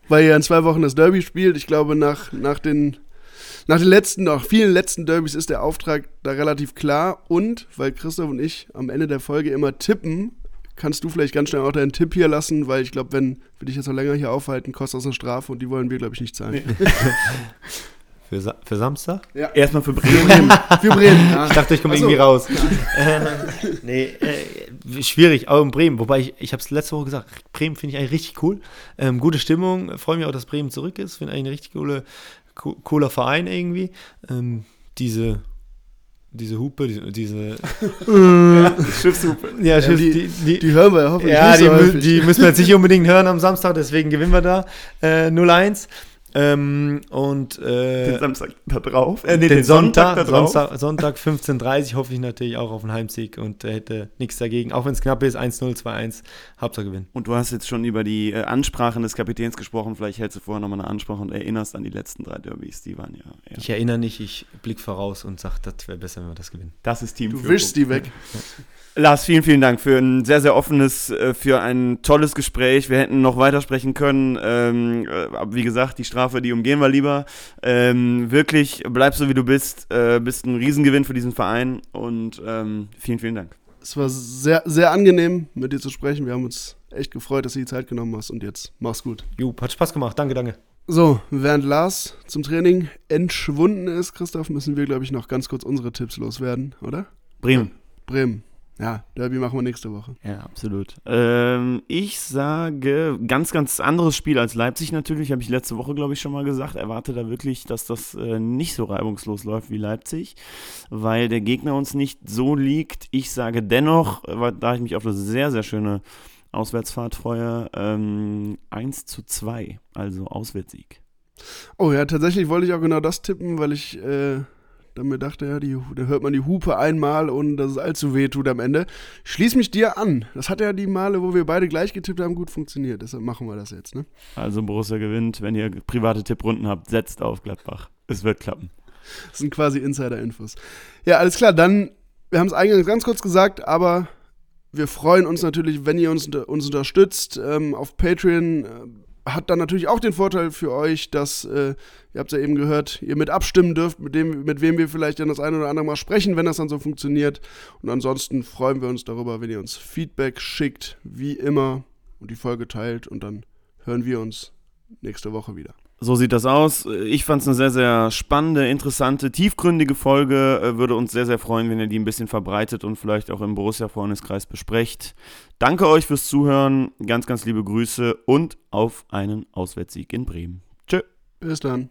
weil ihr in zwei Wochen das Derby spielt. Ich glaube, nach, nach den nach den letzten, nach vielen letzten Derbys ist der Auftrag da relativ klar. Und weil Christoph und ich am Ende der Folge immer tippen, kannst du vielleicht ganz schnell auch deinen Tipp hier lassen, weil ich glaube, wenn wir dich jetzt noch länger hier aufhalten, kostet das eine Strafe und die wollen wir, glaube ich, nicht zahlen. Nee. Für, Sa für Samstag? Ja. Erstmal für Bremen. Für Bremen. Ja. Ich dachte, ich komme so. irgendwie raus. äh, nee, äh, schwierig, auch in Bremen. Wobei ich, ich habe es letzte Woche gesagt, Bremen finde ich eigentlich richtig cool. Ähm, gute Stimmung, freue mich auch, dass Bremen zurück ist. Finde eigentlich ein richtig coole, co cooler Verein irgendwie. Ähm, diese, diese Hupe, diese, diese Schiffshupe. ja, Ja, Schiff, die, die, die, die hören wir ja hoffentlich ja, die, so die müssen wir jetzt nicht unbedingt hören am Samstag, deswegen gewinnen wir da äh, 0-1. Ähm, und äh, Den Samstag da drauf. Äh, den, nee, den Sonntag, da drauf. Sonntag, Sonntag 15.30 hoffe ich natürlich auch auf einen Heimsieg und äh, hätte nichts dagegen. Auch wenn es knapp ist, 1-0, 2-1, Hauptsache gewinnen. Und du hast jetzt schon über die äh, Ansprachen des Kapitäns gesprochen. Vielleicht hältst du vorher nochmal eine Ansprache und erinnerst an die letzten drei Derbys. Die waren ja. ja. Ich erinnere nicht, ich blicke voraus und sage, das wäre besser, wenn wir das gewinnen. das ist Team Du wischst die weg. Lars, vielen, vielen Dank für ein sehr, sehr offenes, äh, für ein tolles Gespräch. Wir hätten noch weitersprechen können. Ähm, äh, aber wie gesagt, die Strafe, die umgehen wir lieber. Ähm, wirklich, bleib so wie du bist. Äh, bist ein Riesengewinn für diesen Verein und ähm, vielen, vielen Dank. Es war sehr, sehr angenehm, mit dir zu sprechen. Wir haben uns echt gefreut, dass du die Zeit genommen hast und jetzt mach's gut. Jo, hat Spaß gemacht. Danke, danke. So, während Lars zum Training entschwunden ist, Christoph, müssen wir, glaube ich, noch ganz kurz unsere Tipps loswerden, oder? Bremen. Bremen. Ja, Derby machen wir nächste Woche. Ja, absolut. Ähm, ich sage, ganz, ganz anderes Spiel als Leipzig natürlich, habe ich letzte Woche, glaube ich, schon mal gesagt. Erwarte da wirklich, dass das äh, nicht so reibungslos läuft wie Leipzig, weil der Gegner uns nicht so liegt. Ich sage dennoch, weil- da ich mich auf eine sehr, sehr schöne Auswärtsfahrt freue, ähm, 1 zu 2, also Auswärtssieg. Oh ja, tatsächlich wollte ich auch genau das tippen, weil ich äh, dann mir dachte, ja, die, da hört man die Hupe einmal und dass es allzu weh tut am Ende. Schließ mich dir an. Das hat ja die Male, wo wir beide gleich getippt haben, gut funktioniert. Deshalb machen wir das jetzt, ne? Also Borussia gewinnt. Wenn ihr private Tipprunden habt, setzt auf Gladbach. Es wird klappen. Das sind quasi Insider-Infos. Ja, alles klar, dann, wir haben es eingangs ganz kurz gesagt, aber wir freuen uns natürlich, wenn ihr uns, uns unterstützt. Ähm, auf Patreon äh, hat dann natürlich auch den Vorteil für euch, dass, äh, ihr habt es ja eben gehört, ihr mit abstimmen dürft, mit, dem, mit wem wir vielleicht dann das eine oder andere Mal sprechen, wenn das dann so funktioniert. Und ansonsten freuen wir uns darüber, wenn ihr uns Feedback schickt, wie immer, und die Folge teilt. Und dann hören wir uns nächste Woche wieder. So sieht das aus. Ich fand es eine sehr, sehr spannende, interessante, tiefgründige Folge. Äh, Würde uns sehr, sehr freuen, wenn ihr die ein bisschen verbreitet und vielleicht auch im Borussia-Freundeskreis besprecht. Danke euch fürs Zuhören. Ganz, ganz liebe Grüße und auf einen Auswärtssieg in Bremen. Tschö. Bis dann.